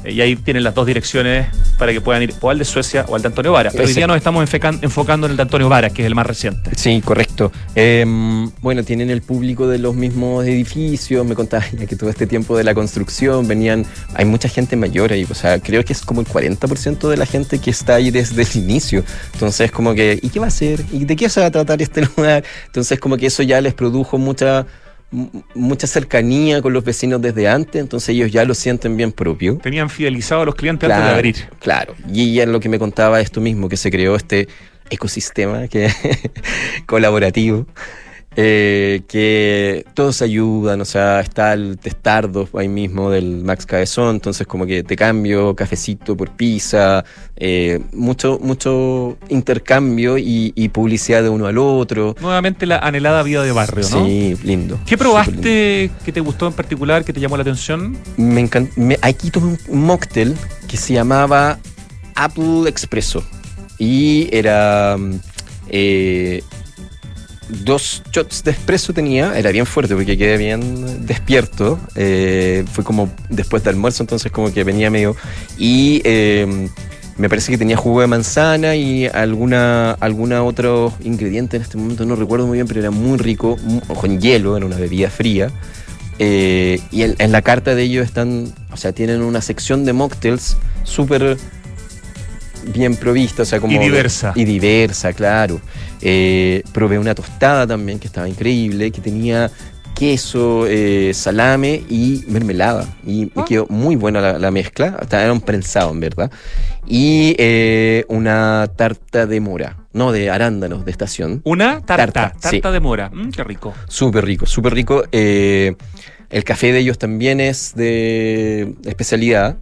Y ahí tienen las dos direcciones para que puedan ir o al de Suecia o al de Antonio Varas. Pero hoy día nos estamos enfocando en el de Antonio Varas, que es el más reciente.
Sí, correcto. Eh, bueno, tienen el público de los mismos edificios. Me contaba ya que todo este tiempo de la construcción venían. Hay mucha gente mayor ahí. O sea, creo que es como el 40% de la gente que está ahí desde el inicio. Entonces, como que, ¿y qué va a hacer? ¿Y de qué se va a tratar este [LAUGHS] lugar? Entonces, como que eso ya les produjo mucha mucha cercanía con los vecinos desde antes, entonces ellos ya lo sienten bien propio.
Tenían fidelizado a los clientes antes de abrir.
Claro, y ella lo que me contaba esto mismo, que se creó este ecosistema que [LAUGHS] colaborativo, eh, que todos ayudan, o sea, está el testardo ahí mismo del Max Cabezón, entonces como que te cambio cafecito por pizza, eh, mucho, mucho intercambio y, y publicidad de uno al otro.
Nuevamente la anhelada vida de barrio, ¿no?
Sí, lindo.
¿Qué
lindo.
probaste que te gustó en particular, que te llamó la atención?
Me encanta. aquí tomé un- un mocktail que se llamaba Apple Expresso. Y era. mm, eh, dos shots de espresso tenía, era bien fuerte porque quedé bien despierto. eh, fue como después de almuerzo, entonces como que venía medio. Y eh, me parece que tenía jugo de manzana y alguna, alguna otro ingrediente en este momento, no recuerdo muy bien, pero era muy rico, con hielo, era una bebida fría. Eh, y en, en la carta de ellos están, o sea, tienen una sección de mocktails súper bien provista, o sea, como...
Y diversa.
Y diversa, claro. Eh, probé una tostada también que estaba increíble, que tenía queso, eh, salame y mermelada. Y me
Ah.
quedó muy buena la, la mezcla, hasta era un prensado en verdad. Y eh, una tarta de mora, no, de arándanos de estación.
Una tarta,
Tarta,
tarta,
sí.
de mora. Mm, qué rico.
Súper rico, súper rico. Eh, el café de ellos también es de especialidad.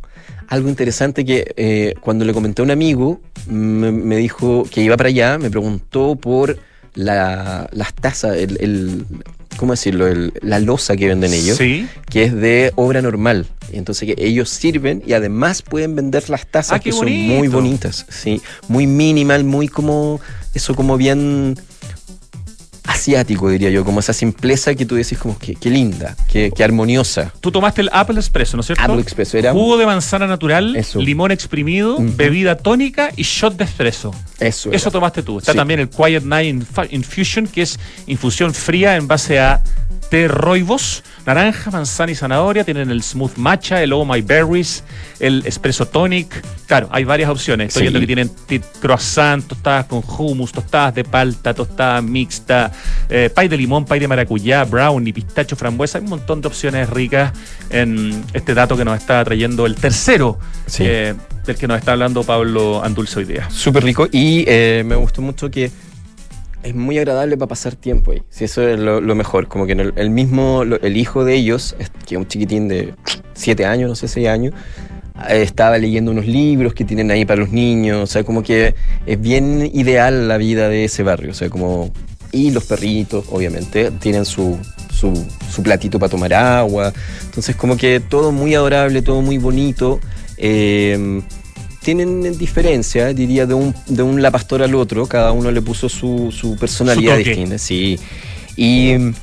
Algo interesante que eh, cuando le comenté a un amigo, me, me dijo que iba para allá, me preguntó por la- las tazas, el, el- ¿cómo decirlo? El- la losa que venden ellos,
Sí.
que es de obra normal. Y entonces que ellos sirven y además pueden vender las tazas
Ah,
que son muy bonitas, sí, muy minimal, muy como eso como bien asiático diría yo, como esa simpleza que tú decís como que, linda, qué armoniosa.
Tú tomaste el Apple Espresso, ¿no es cierto?
Apple Expresso era
Jugo de manzana natural,
Eso.
limón exprimido, bebida tónica y shot de espresso.
eso.
Eso
era.
tomaste tú. Está
Sí.
también el Quiet Night Infu- Infusion, que es infusión fría en base a té roibos, naranja, manzana y zanahoria. Tienen el Smooth Matcha, el Oh My Berries, el Espresso Tonic. Claro, hay varias opciones. Estoy
Sí.
viendo que tienen ti- croissant, tostadas con hummus, tostadas de palta, tostada mixta, eh, pay de limón, pay de maracuyá, brownie, pistacho, frambuesa. Hay un montón de opciones ricas en este dato que nos está trayendo el tercero,
Sí.
eh, del que nos está hablando Pablo Andulce hoy día.
Súper rico y eh, me gustó mucho que es muy agradable para pasar tiempo ahí. Sí, eso es lo, mejor. Como que el, mismo, el hijo de ellos, que es un chiquitín de 7 años, no sé, 6 años, eh, estaba leyendo unos libros que tienen ahí para los niños. O sea, como que es bien ideal la vida de ese barrio. O sea, como. Y los perritos, obviamente, tienen su, su, su platito para tomar agua. Entonces, como que todo muy adorable, todo muy bonito. Eh, tienen diferencia, diría, de un, de un La Pastora al otro. Cada uno le puso su, su personalidad
Su
distinta, sí. Y mm,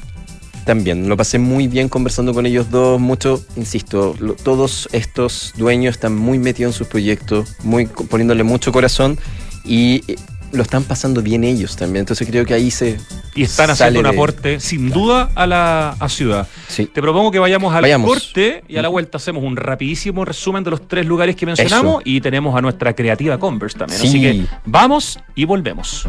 también lo pasé muy bien conversando con ellos dos. Mucho, insisto, lo- todos estos dueños están muy metidos en sus proyectos, muy, poniéndole mucho corazón y eh, lo están pasando bien ellos también. Entonces creo que ahí se.
Y están
sale
haciendo un
de-
aporte, sin duda, a la a ciudad.
Sí.
Te propongo que vayamos al
Vayamos.
corte y a la vuelta hacemos un rapidísimo resumen de los tres lugares que mencionamos
Eso.
y tenemos a nuestra creativa Converse también.
Sí.
Así que vamos y volvemos.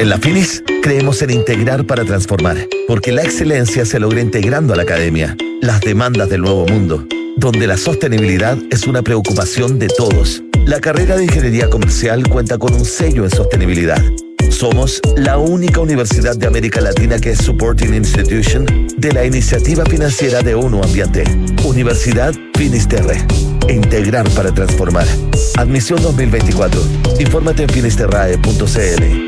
En la Finis creemos en integrar para transformar, porque la excelencia se logra integrando a la academia, las demandas del nuevo mundo, donde la sostenibilidad es una preocupación de todos. La carrera de Ingeniería Comercial cuenta con un sello en sostenibilidad. Somos la única universidad de América Latina que es Supporting Institution de la Iniciativa Financiera de ONU Ambiente. Universidad Finisterre. Integrar para transformar. Admisión 2024. Infórmate en finisterrae.cl.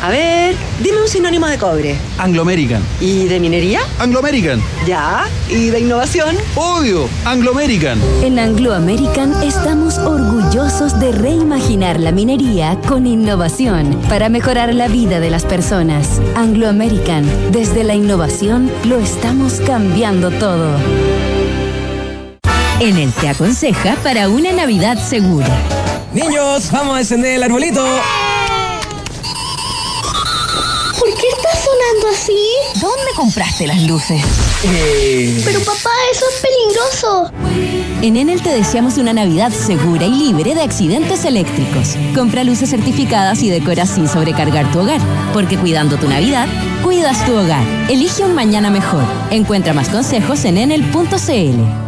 A ver, dime un sinónimo de cobre.
Anglo American.
¿Y de minería?
Anglo American.
Ya. ¿Y de innovación?
Obvio, Anglo American.
En Anglo American estamos orgullosos de reimaginar la minería con innovación para mejorar la vida de las personas. Anglo American, desde la innovación lo estamos cambiando todo.
Enel te aconseja para una Navidad segura.
Niños, vamos a encender el arbolito.
Sonando así?
¿Dónde compraste las luces?
Pero papá, eso es peligroso.
En Enel te deseamos una Navidad segura y libre de accidentes eléctricos. Compra luces certificadas y decora sin sobrecargar tu hogar. Porque cuidando tu Navidad, cuidas tu hogar. Elige un mañana mejor. Encuentra más consejos en enel.cl.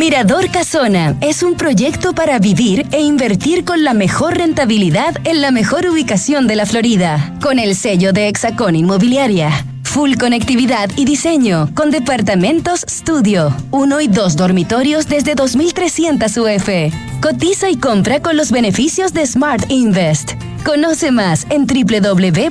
Mirador Casona es un proyecto para vivir e invertir con la mejor rentabilidad en la mejor ubicación de la Florida, con el sello de Hexacón Inmobiliaria. Full conectividad y diseño, con departamentos estudio, uno y dos dormitorios desde 2.300 UF. Cotiza y compra con los beneficios de Smart Invest. Conoce más en www.exacon.cl.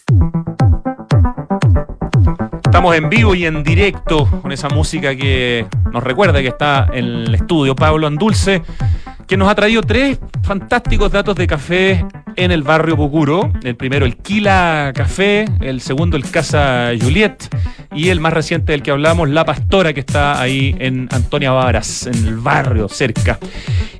Estamos en vivo y en directo con esa música que nos recuerda que está en el estudio. Pablo Andulce, que nos ha traído tres fantásticos datos de café en el barrio Pucuro. El primero, el Quila Café, el segundo, el Casa Juliet, y el más reciente del que hablamos, La Pastora, que está ahí en Antonia Varas, en el barrio cerca.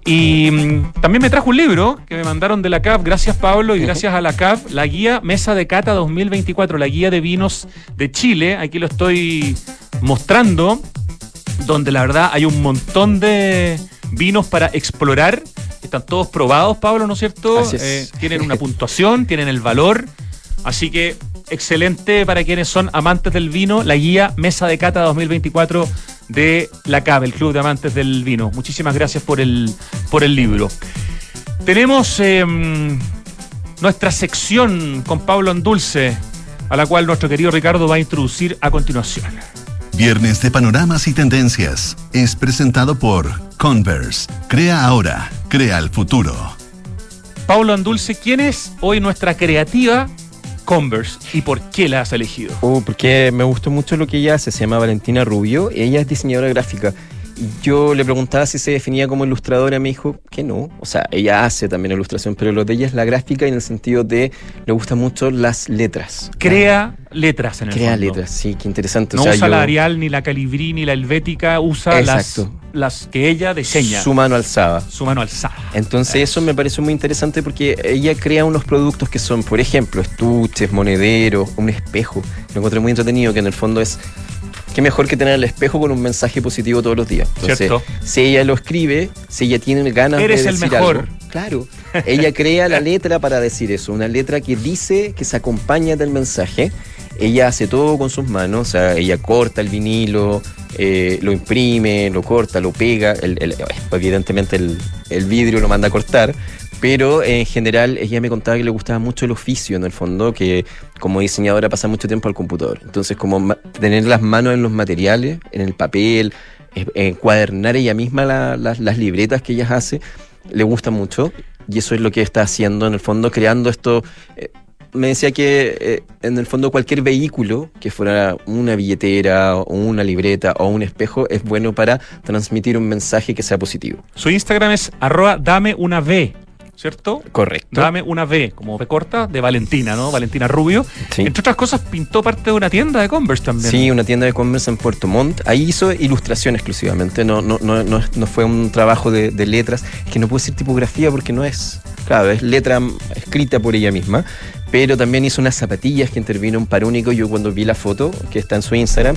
Y mm, también me trajo un libro que me mandaron de la CAP, gracias Pablo, y gracias a la CAP, la guía Mesa de Cata 2024, la guía de vinos de Chile. Aquí lo estoy mostrando, donde la verdad hay un montón de vinos para explorar. Están todos probados, Pablo, ¿no es cierto?
Así es.
Eh, tienen una [LAUGHS] puntuación, tienen el valor. Así que excelente para quienes son amantes del vino, la guía Mesa de Cata 2024 de la CAB, el Club de Amantes del Vino. Muchísimas gracias por el, por el libro. Tenemos eh, nuestra sección con Pablo Andulce, a la cual nuestro querido Ricardo va a introducir a continuación.
Viernes de Panoramas y Tendencias es presentado por Converse. Crea ahora, crea el futuro.
Pablo Andulce, ¿quién es hoy nuestra creativa Converse y por qué la has elegido?
Uh, porque me gustó mucho lo que ella hace, se llama Valentina Rubio, ella es diseñadora gráfica. Yo le preguntaba si se definía como ilustradora, me dijo que no. O sea, ella hace también ilustración, pero lo de ella es la gráfica y en el sentido de le gustan mucho las letras.
Crea letras en el
Crea
fondo.
letras, sí, qué interesante.
No
o sea,
usa
yo-
la Arial, ni la Calibrí, ni la Helvética, usa las,
Exacto.
las que ella diseña.
Su mano alzada.
Su mano alzada.
Entonces eso me pareció muy interesante porque ella crea unos productos que son, por ejemplo, estuches, monederos, un espejo. Lo encontré muy entretenido, que en el fondo es qué mejor que tener el espejo con un mensaje positivo todos los días. Entonces,
Cierto.
si ella lo escribe, si ella tiene ganas
Eres
de
el
decir
mejor.
algo, claro, ella crea la letra para decir eso, una letra que dice que se acompaña del mensaje. Ella hace todo con sus manos, o sea, ella corta el vinilo, eh, lo imprime, lo corta, lo pega, el- evidentemente el, vidrio lo manda a cortar, pero en general ella me contaba que le gustaba mucho el oficio en el fondo, que como diseñadora pasa mucho tiempo al computador. Entonces como tener las manos en los materiales, en el papel, encuadernar ella misma la- las- las libretas que ella hace, le gusta mucho y eso es lo que está haciendo en el fondo, creando esto... eh, me decía que eh, en el fondo cualquier vehículo que fuera una billetera o una libreta o un espejo es bueno para transmitir un mensaje que sea positivo.
Su Instagram es arroba dame una V, ¿cierto?
Correcto.
Dame una V, como V corta, de Valentina, ¿no? Valentina Rubio. Entre otras cosas, pintó parte de una tienda de Converse también.
Sí, una tienda de Converse en Puerto Montt. Ahí hizo ilustración exclusivamente, no, no, no, no, no fue un trabajo de, de letras, que no puedo decir tipografía porque no es, claro, es letra escrita por ella misma, pero también hizo unas zapatillas que intervino un par único. Yo cuando vi la foto que está en su Instagram,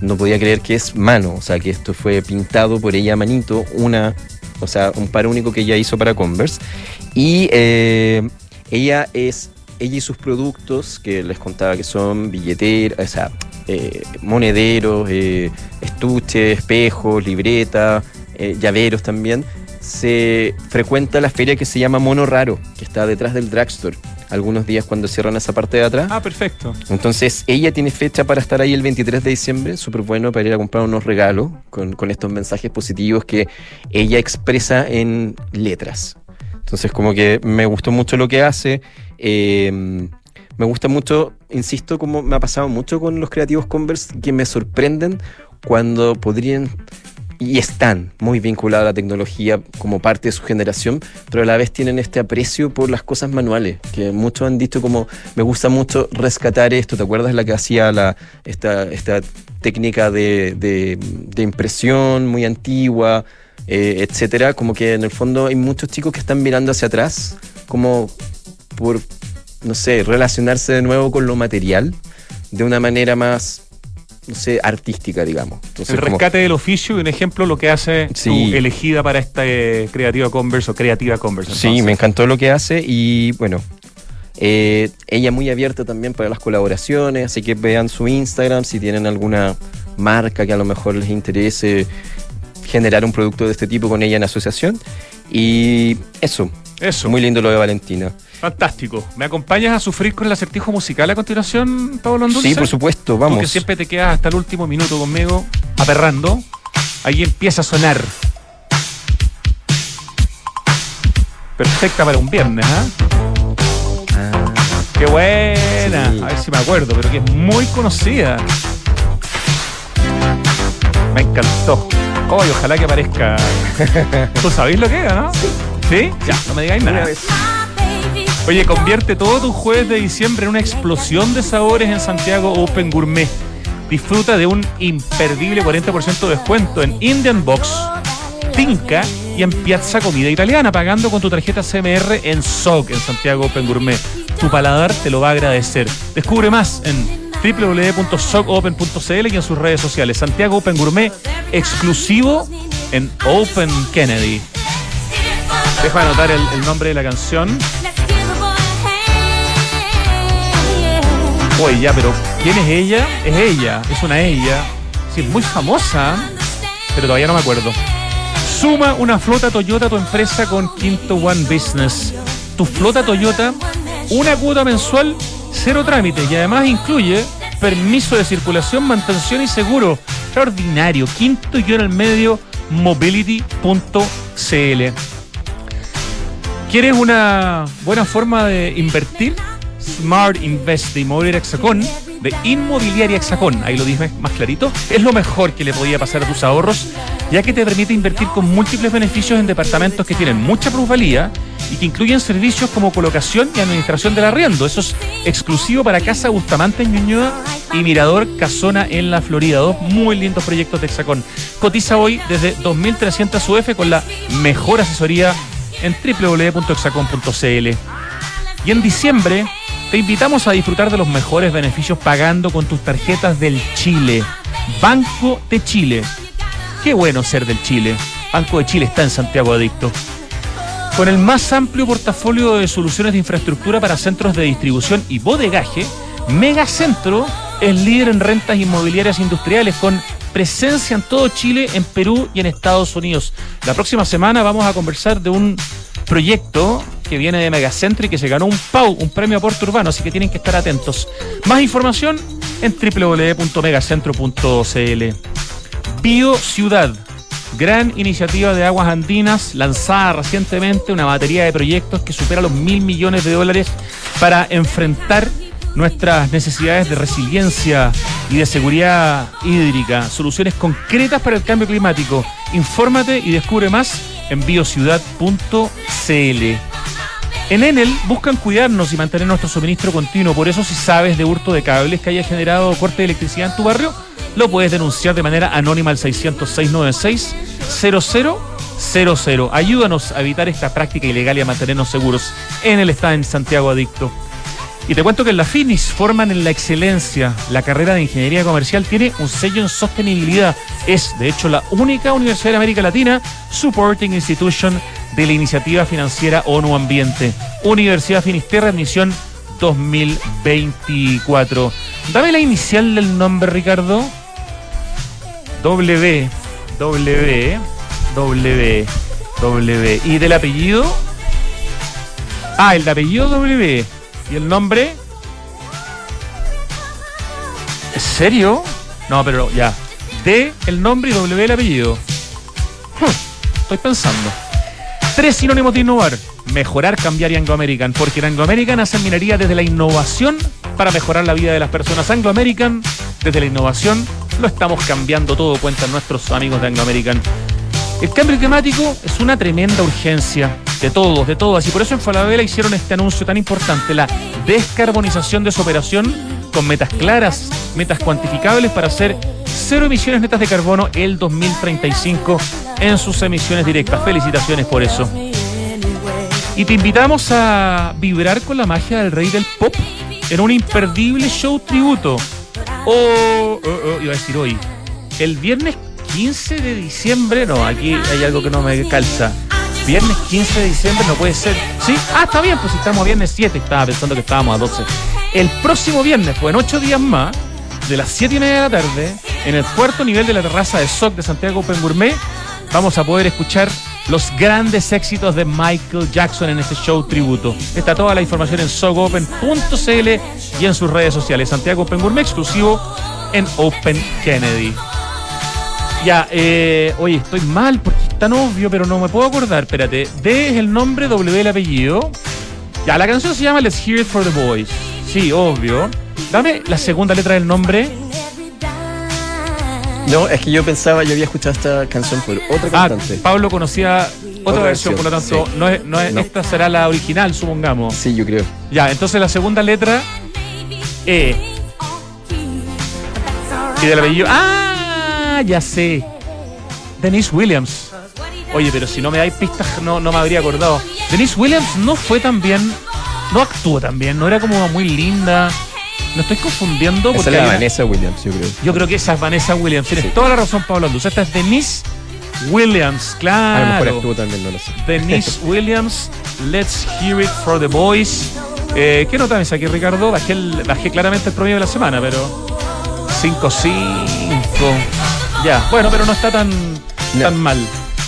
no podía creer que es mano, o sea, que esto fue pintado por ella manito, una, o sea, un par único que ella hizo para Converse. Y eh, ella es, ella y sus productos, que les contaba que son billeteras, o sea, eh, monederos, eh, estuches, espejos, libretas, eh, llaveros también, se frecuenta la feria que se llama Mono Raro, que está detrás del drugstore, algunos días cuando cierran esa parte de atrás.
Ah, perfecto.
Entonces ella tiene fecha para estar ahí el 23 de diciembre, súper bueno para ir a comprar unos regalos con, con estos mensajes positivos que ella expresa en letras. Entonces como que me gustó mucho lo que hace. eh, me gusta mucho, insisto, como me ha pasado mucho con los creativos Converse, que me sorprenden cuando podrían y están muy vinculados a la tecnología como parte de su generación, pero a la vez tienen este aprecio por las cosas manuales, que muchos han dicho como me gusta mucho rescatar esto, ¿te acuerdas la que hacía la esta, esta técnica de, de- de impresión muy antigua, eh, etcétera. Como que en el fondo hay muchos chicos que están mirando hacia atrás, como por, no sé, relacionarse de nuevo con lo material de una manera más, no sé, artística, digamos. Entonces,
el
como-
rescate del oficio y un ejemplo lo que hace
Sí.
tu elegida para esta eh, creativa Converse o creativa Converse.
Sí, me encantó lo que hace y bueno, eh, ella muy abierta también para las colaboraciones, así que vean su Instagram si tienen alguna marca que a lo mejor les interese generar un producto de este tipo con ella en asociación. Y eso.
Eso.
Muy lindo lo de Valentina.
Fantástico. ¿Me acompañas a sufrir con el acertijo musical a continuación, Pablo Andulce?
Sí, por supuesto, vamos.
que siempre te quedas hasta el último minuto conmigo, aperrando. Ahí empieza a sonar. Perfecta para un viernes, ¿ah? Qué buena. A ver si me acuerdo, pero que es muy conocida. Me encantó. Ay, ojalá que aparezca. [LAUGHS] ¿Tú sabéis lo que es, no? Sí. Ya, no me digáis nada. Oye, convierte todo tu jueves de diciembre en una explosión de sabores en Santiago Open Gourmet. Disfruta de un imperdible 40% de descuento en Indian Box, Tinca y en Piazza Comida Italiana, pagando con tu tarjeta CMR en SOC en Santiago Open Gourmet. Tu paladar te lo va a agradecer. Descubre más en www.socopen.cl y en sus redes sociales. Santiago Open Gourmet, exclusivo en Open Kennedy. Deja anotar el, el nombre de la canción. Oye, ya, pero ¿quién es ella? Es ella, es una ella. Sí, es muy famosa, pero todavía no me acuerdo. Suma una flota Toyota a tu empresa con Quinto One Business. Tu flota Toyota, una cuota mensual, cero trámites y además incluye permiso de circulación, mantención y seguro. Extraordinario. Quinto y en el medio, mobility.cl. ¿Quieres una buena forma de invertir? Smart Invest de Inmobiliaria Hexacón, de Inmobiliaria Hexacón, ahí lo dije más clarito, es lo mejor que le podía pasar a tus ahorros, ya que te permite invertir con múltiples beneficios en departamentos que tienen mucha plusvalía y que incluyen servicios como colocación y administración del arriendo. Eso es exclusivo para Casa Bustamante en y Mirador Casona en la Florida. Dos muy lindos proyectos de Hexacón. Cotiza hoy desde 2.300 UF con la mejor asesoría en www.hexacon.cl. Y en diciembre te invitamos a disfrutar de los mejores beneficios pagando con tus tarjetas del Chile. Banco de Chile. Qué bueno ser del Chile. Banco de Chile está en Santiago Adicto. Con el más amplio portafolio de soluciones de infraestructura para centros de distribución y bodegaje, Megacentro es líder en rentas inmobiliarias industriales con presencia en todo Chile, en Perú y en Estados Unidos. La próxima semana vamos a conversar de un proyecto que viene de Megacentro y que se ganó un PAU, un premio aporte urbano, así que tienen que estar atentos. Más información en www.megacentro.cl. Bio Ciudad, gran iniciativa de aguas andinas lanzada recientemente, una batería de proyectos que supera los mil millones de dólares para enfrentar nuestras necesidades de resiliencia y de seguridad hídrica, soluciones concretas para el cambio climático. Infórmate y descubre más en biociudad.cl. En Enel buscan cuidarnos y mantener nuestro suministro continuo, por eso si sabes de hurto de cables que haya generado corte de electricidad en tu barrio, lo puedes denunciar de manera anónima al 606-960000. Ayúdanos a evitar esta práctica ilegal y a mantenernos seguros. Enel está en Santiago Adicto. Y te cuento que en la FINIS forman en la excelencia. La carrera de ingeniería comercial tiene un sello en sostenibilidad. Es, de hecho, la única universidad de América Latina supporting institution de la iniciativa financiera ONU Ambiente. Universidad Finisterra, admisión 2024. Dame la inicial del nombre, Ricardo. W, W, W, W. ¿Y del apellido? Ah, el de apellido W. ¿Y el nombre? ¿En serio? No, pero ya. D el nombre y W el apellido. Estoy pensando. Tres sinónimos de innovar. Mejorar, cambiar y Anglo American. Porque en Anglo American hacen minería desde la innovación para mejorar la vida de las personas. Anglo American, desde la innovación, lo estamos cambiando todo, cuentan nuestros amigos de Anglo American. El cambio climático es una tremenda urgencia de todos, de todas, y por eso en Falabella hicieron este anuncio tan importante, la descarbonización de su operación con metas claras, metas cuantificables para ser cero emisiones netas de carbono el 2035 en sus emisiones directas. Felicitaciones por eso. Y te invitamos a vibrar con la magia del rey del pop en un imperdible show tributo. O, oh, oh, iba a decir hoy, el viernes 15 de diciembre, no, aquí hay algo que no me calza. Viernes 15 de diciembre no puede ser. ¿Sí? Ah, está bien, pues estamos a viernes 7, estaba pensando que estábamos a 12. El próximo viernes, pues en 8 días más, de las 7 y media de la tarde, en el cuarto nivel de la terraza de SOC de Santiago Open Gourmet, vamos a poder escuchar los grandes éxitos de Michael Jackson en este show tributo. Está toda la información en sogopen.cl y en sus redes sociales. Santiago Open exclusivo en Open Kennedy. Ya, eh, oye, estoy mal porque es tan obvio, pero no me puedo acordar. Espérate, D es el nombre, W el apellido. Ya, la canción se llama Let's Hear It for the Boys. Sí, obvio. Dame la segunda letra del nombre.
No, es que yo pensaba, yo había escuchado esta canción por otra
Ah,
cantante.
Pablo conocía otra,
Otra
versión,
versión,
por lo tanto,
sí.
no es, no es-
No.
esta será la original, supongamos.
Sí, yo creo.
Ya, entonces la segunda letra, E. Y del apellido, ¡ah! Ya sé. Denise Williams. Oye, pero si no me dais pistas, no, no me habría acordado. Denise Williams no fue tan bien, no actuó tan bien, no era como muy linda. No estoy confundiendo
Esa
porque
es la
una-
Vanessa Williams, yo creo.
yo creo que esa es Vanessa Williams. Tienes
Sí.
toda la razón, Pablo Anduz. Esta es Denise Williams,
A lo mejor
claro.
actuó también, no lo sé.
Denise [LAUGHS] Williams, Let's Hear It for the Boys. Eh, ¿Qué nota me saqué, Ricardo? Bajé, el- bajé claramente el promedio de la semana, pero 5-5. Ya, bueno, pero no está tan, tan mal.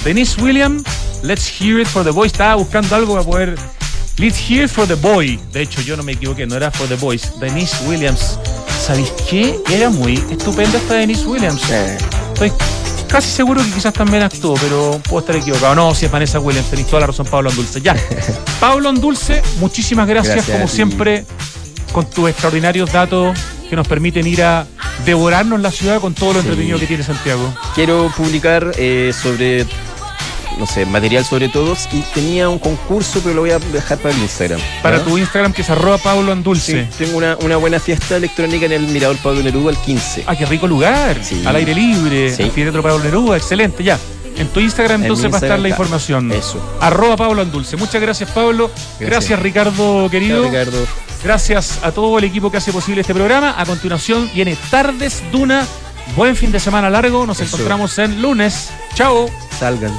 Denise Williams, Let's Hear It for the Boys. Estaba buscando algo para poder. Let's Hear It for the Boy. De hecho, yo no me equivoqué, no era for the Boys. Denise Williams. ¿Sabéis qué? Era muy estupenda esta Denise Williams. Estoy casi seguro que quizás también actuó, pero puedo estar equivocado. No, si es Vanessa Williams, tenéis toda la razón, Pablo Andulce. Ya. [LAUGHS] Pablo Andulce, muchísimas gracias,
Gracias
como siempre, con tus extraordinarios datos que nos permiten ir a devorarnos la ciudad con todo lo
Sí.
entretenido que tiene Santiago.
Quiero publicar eh, sobre, no sé, material sobre todos y tenía un concurso, pero lo voy a dejar para el Instagram.
Para tu Instagram, que es arroba Pablo Andulce.
Sí, tengo una, una buena fiesta electrónica en el Mirador Pablo Neruda el 15.
Ah, qué rico lugar.
Sí.
Al aire libre.
Sí.
Anfiteatro Pablo Neruda, excelente, ya. En tu Instagram
En
entonces va a estar
Instagram
la información.
Eso.
Arroba Pablo Andulce. Muchas gracias, Pablo. Gracias,
Gracias.
Ricardo, querido.
Chao, Ricardo.
Gracias a todo el equipo que hace posible este programa. A continuación viene Tardes Duna. Buen fin de semana largo. Nos
Eso.
encontramos en lunes. Chao.
Salgan.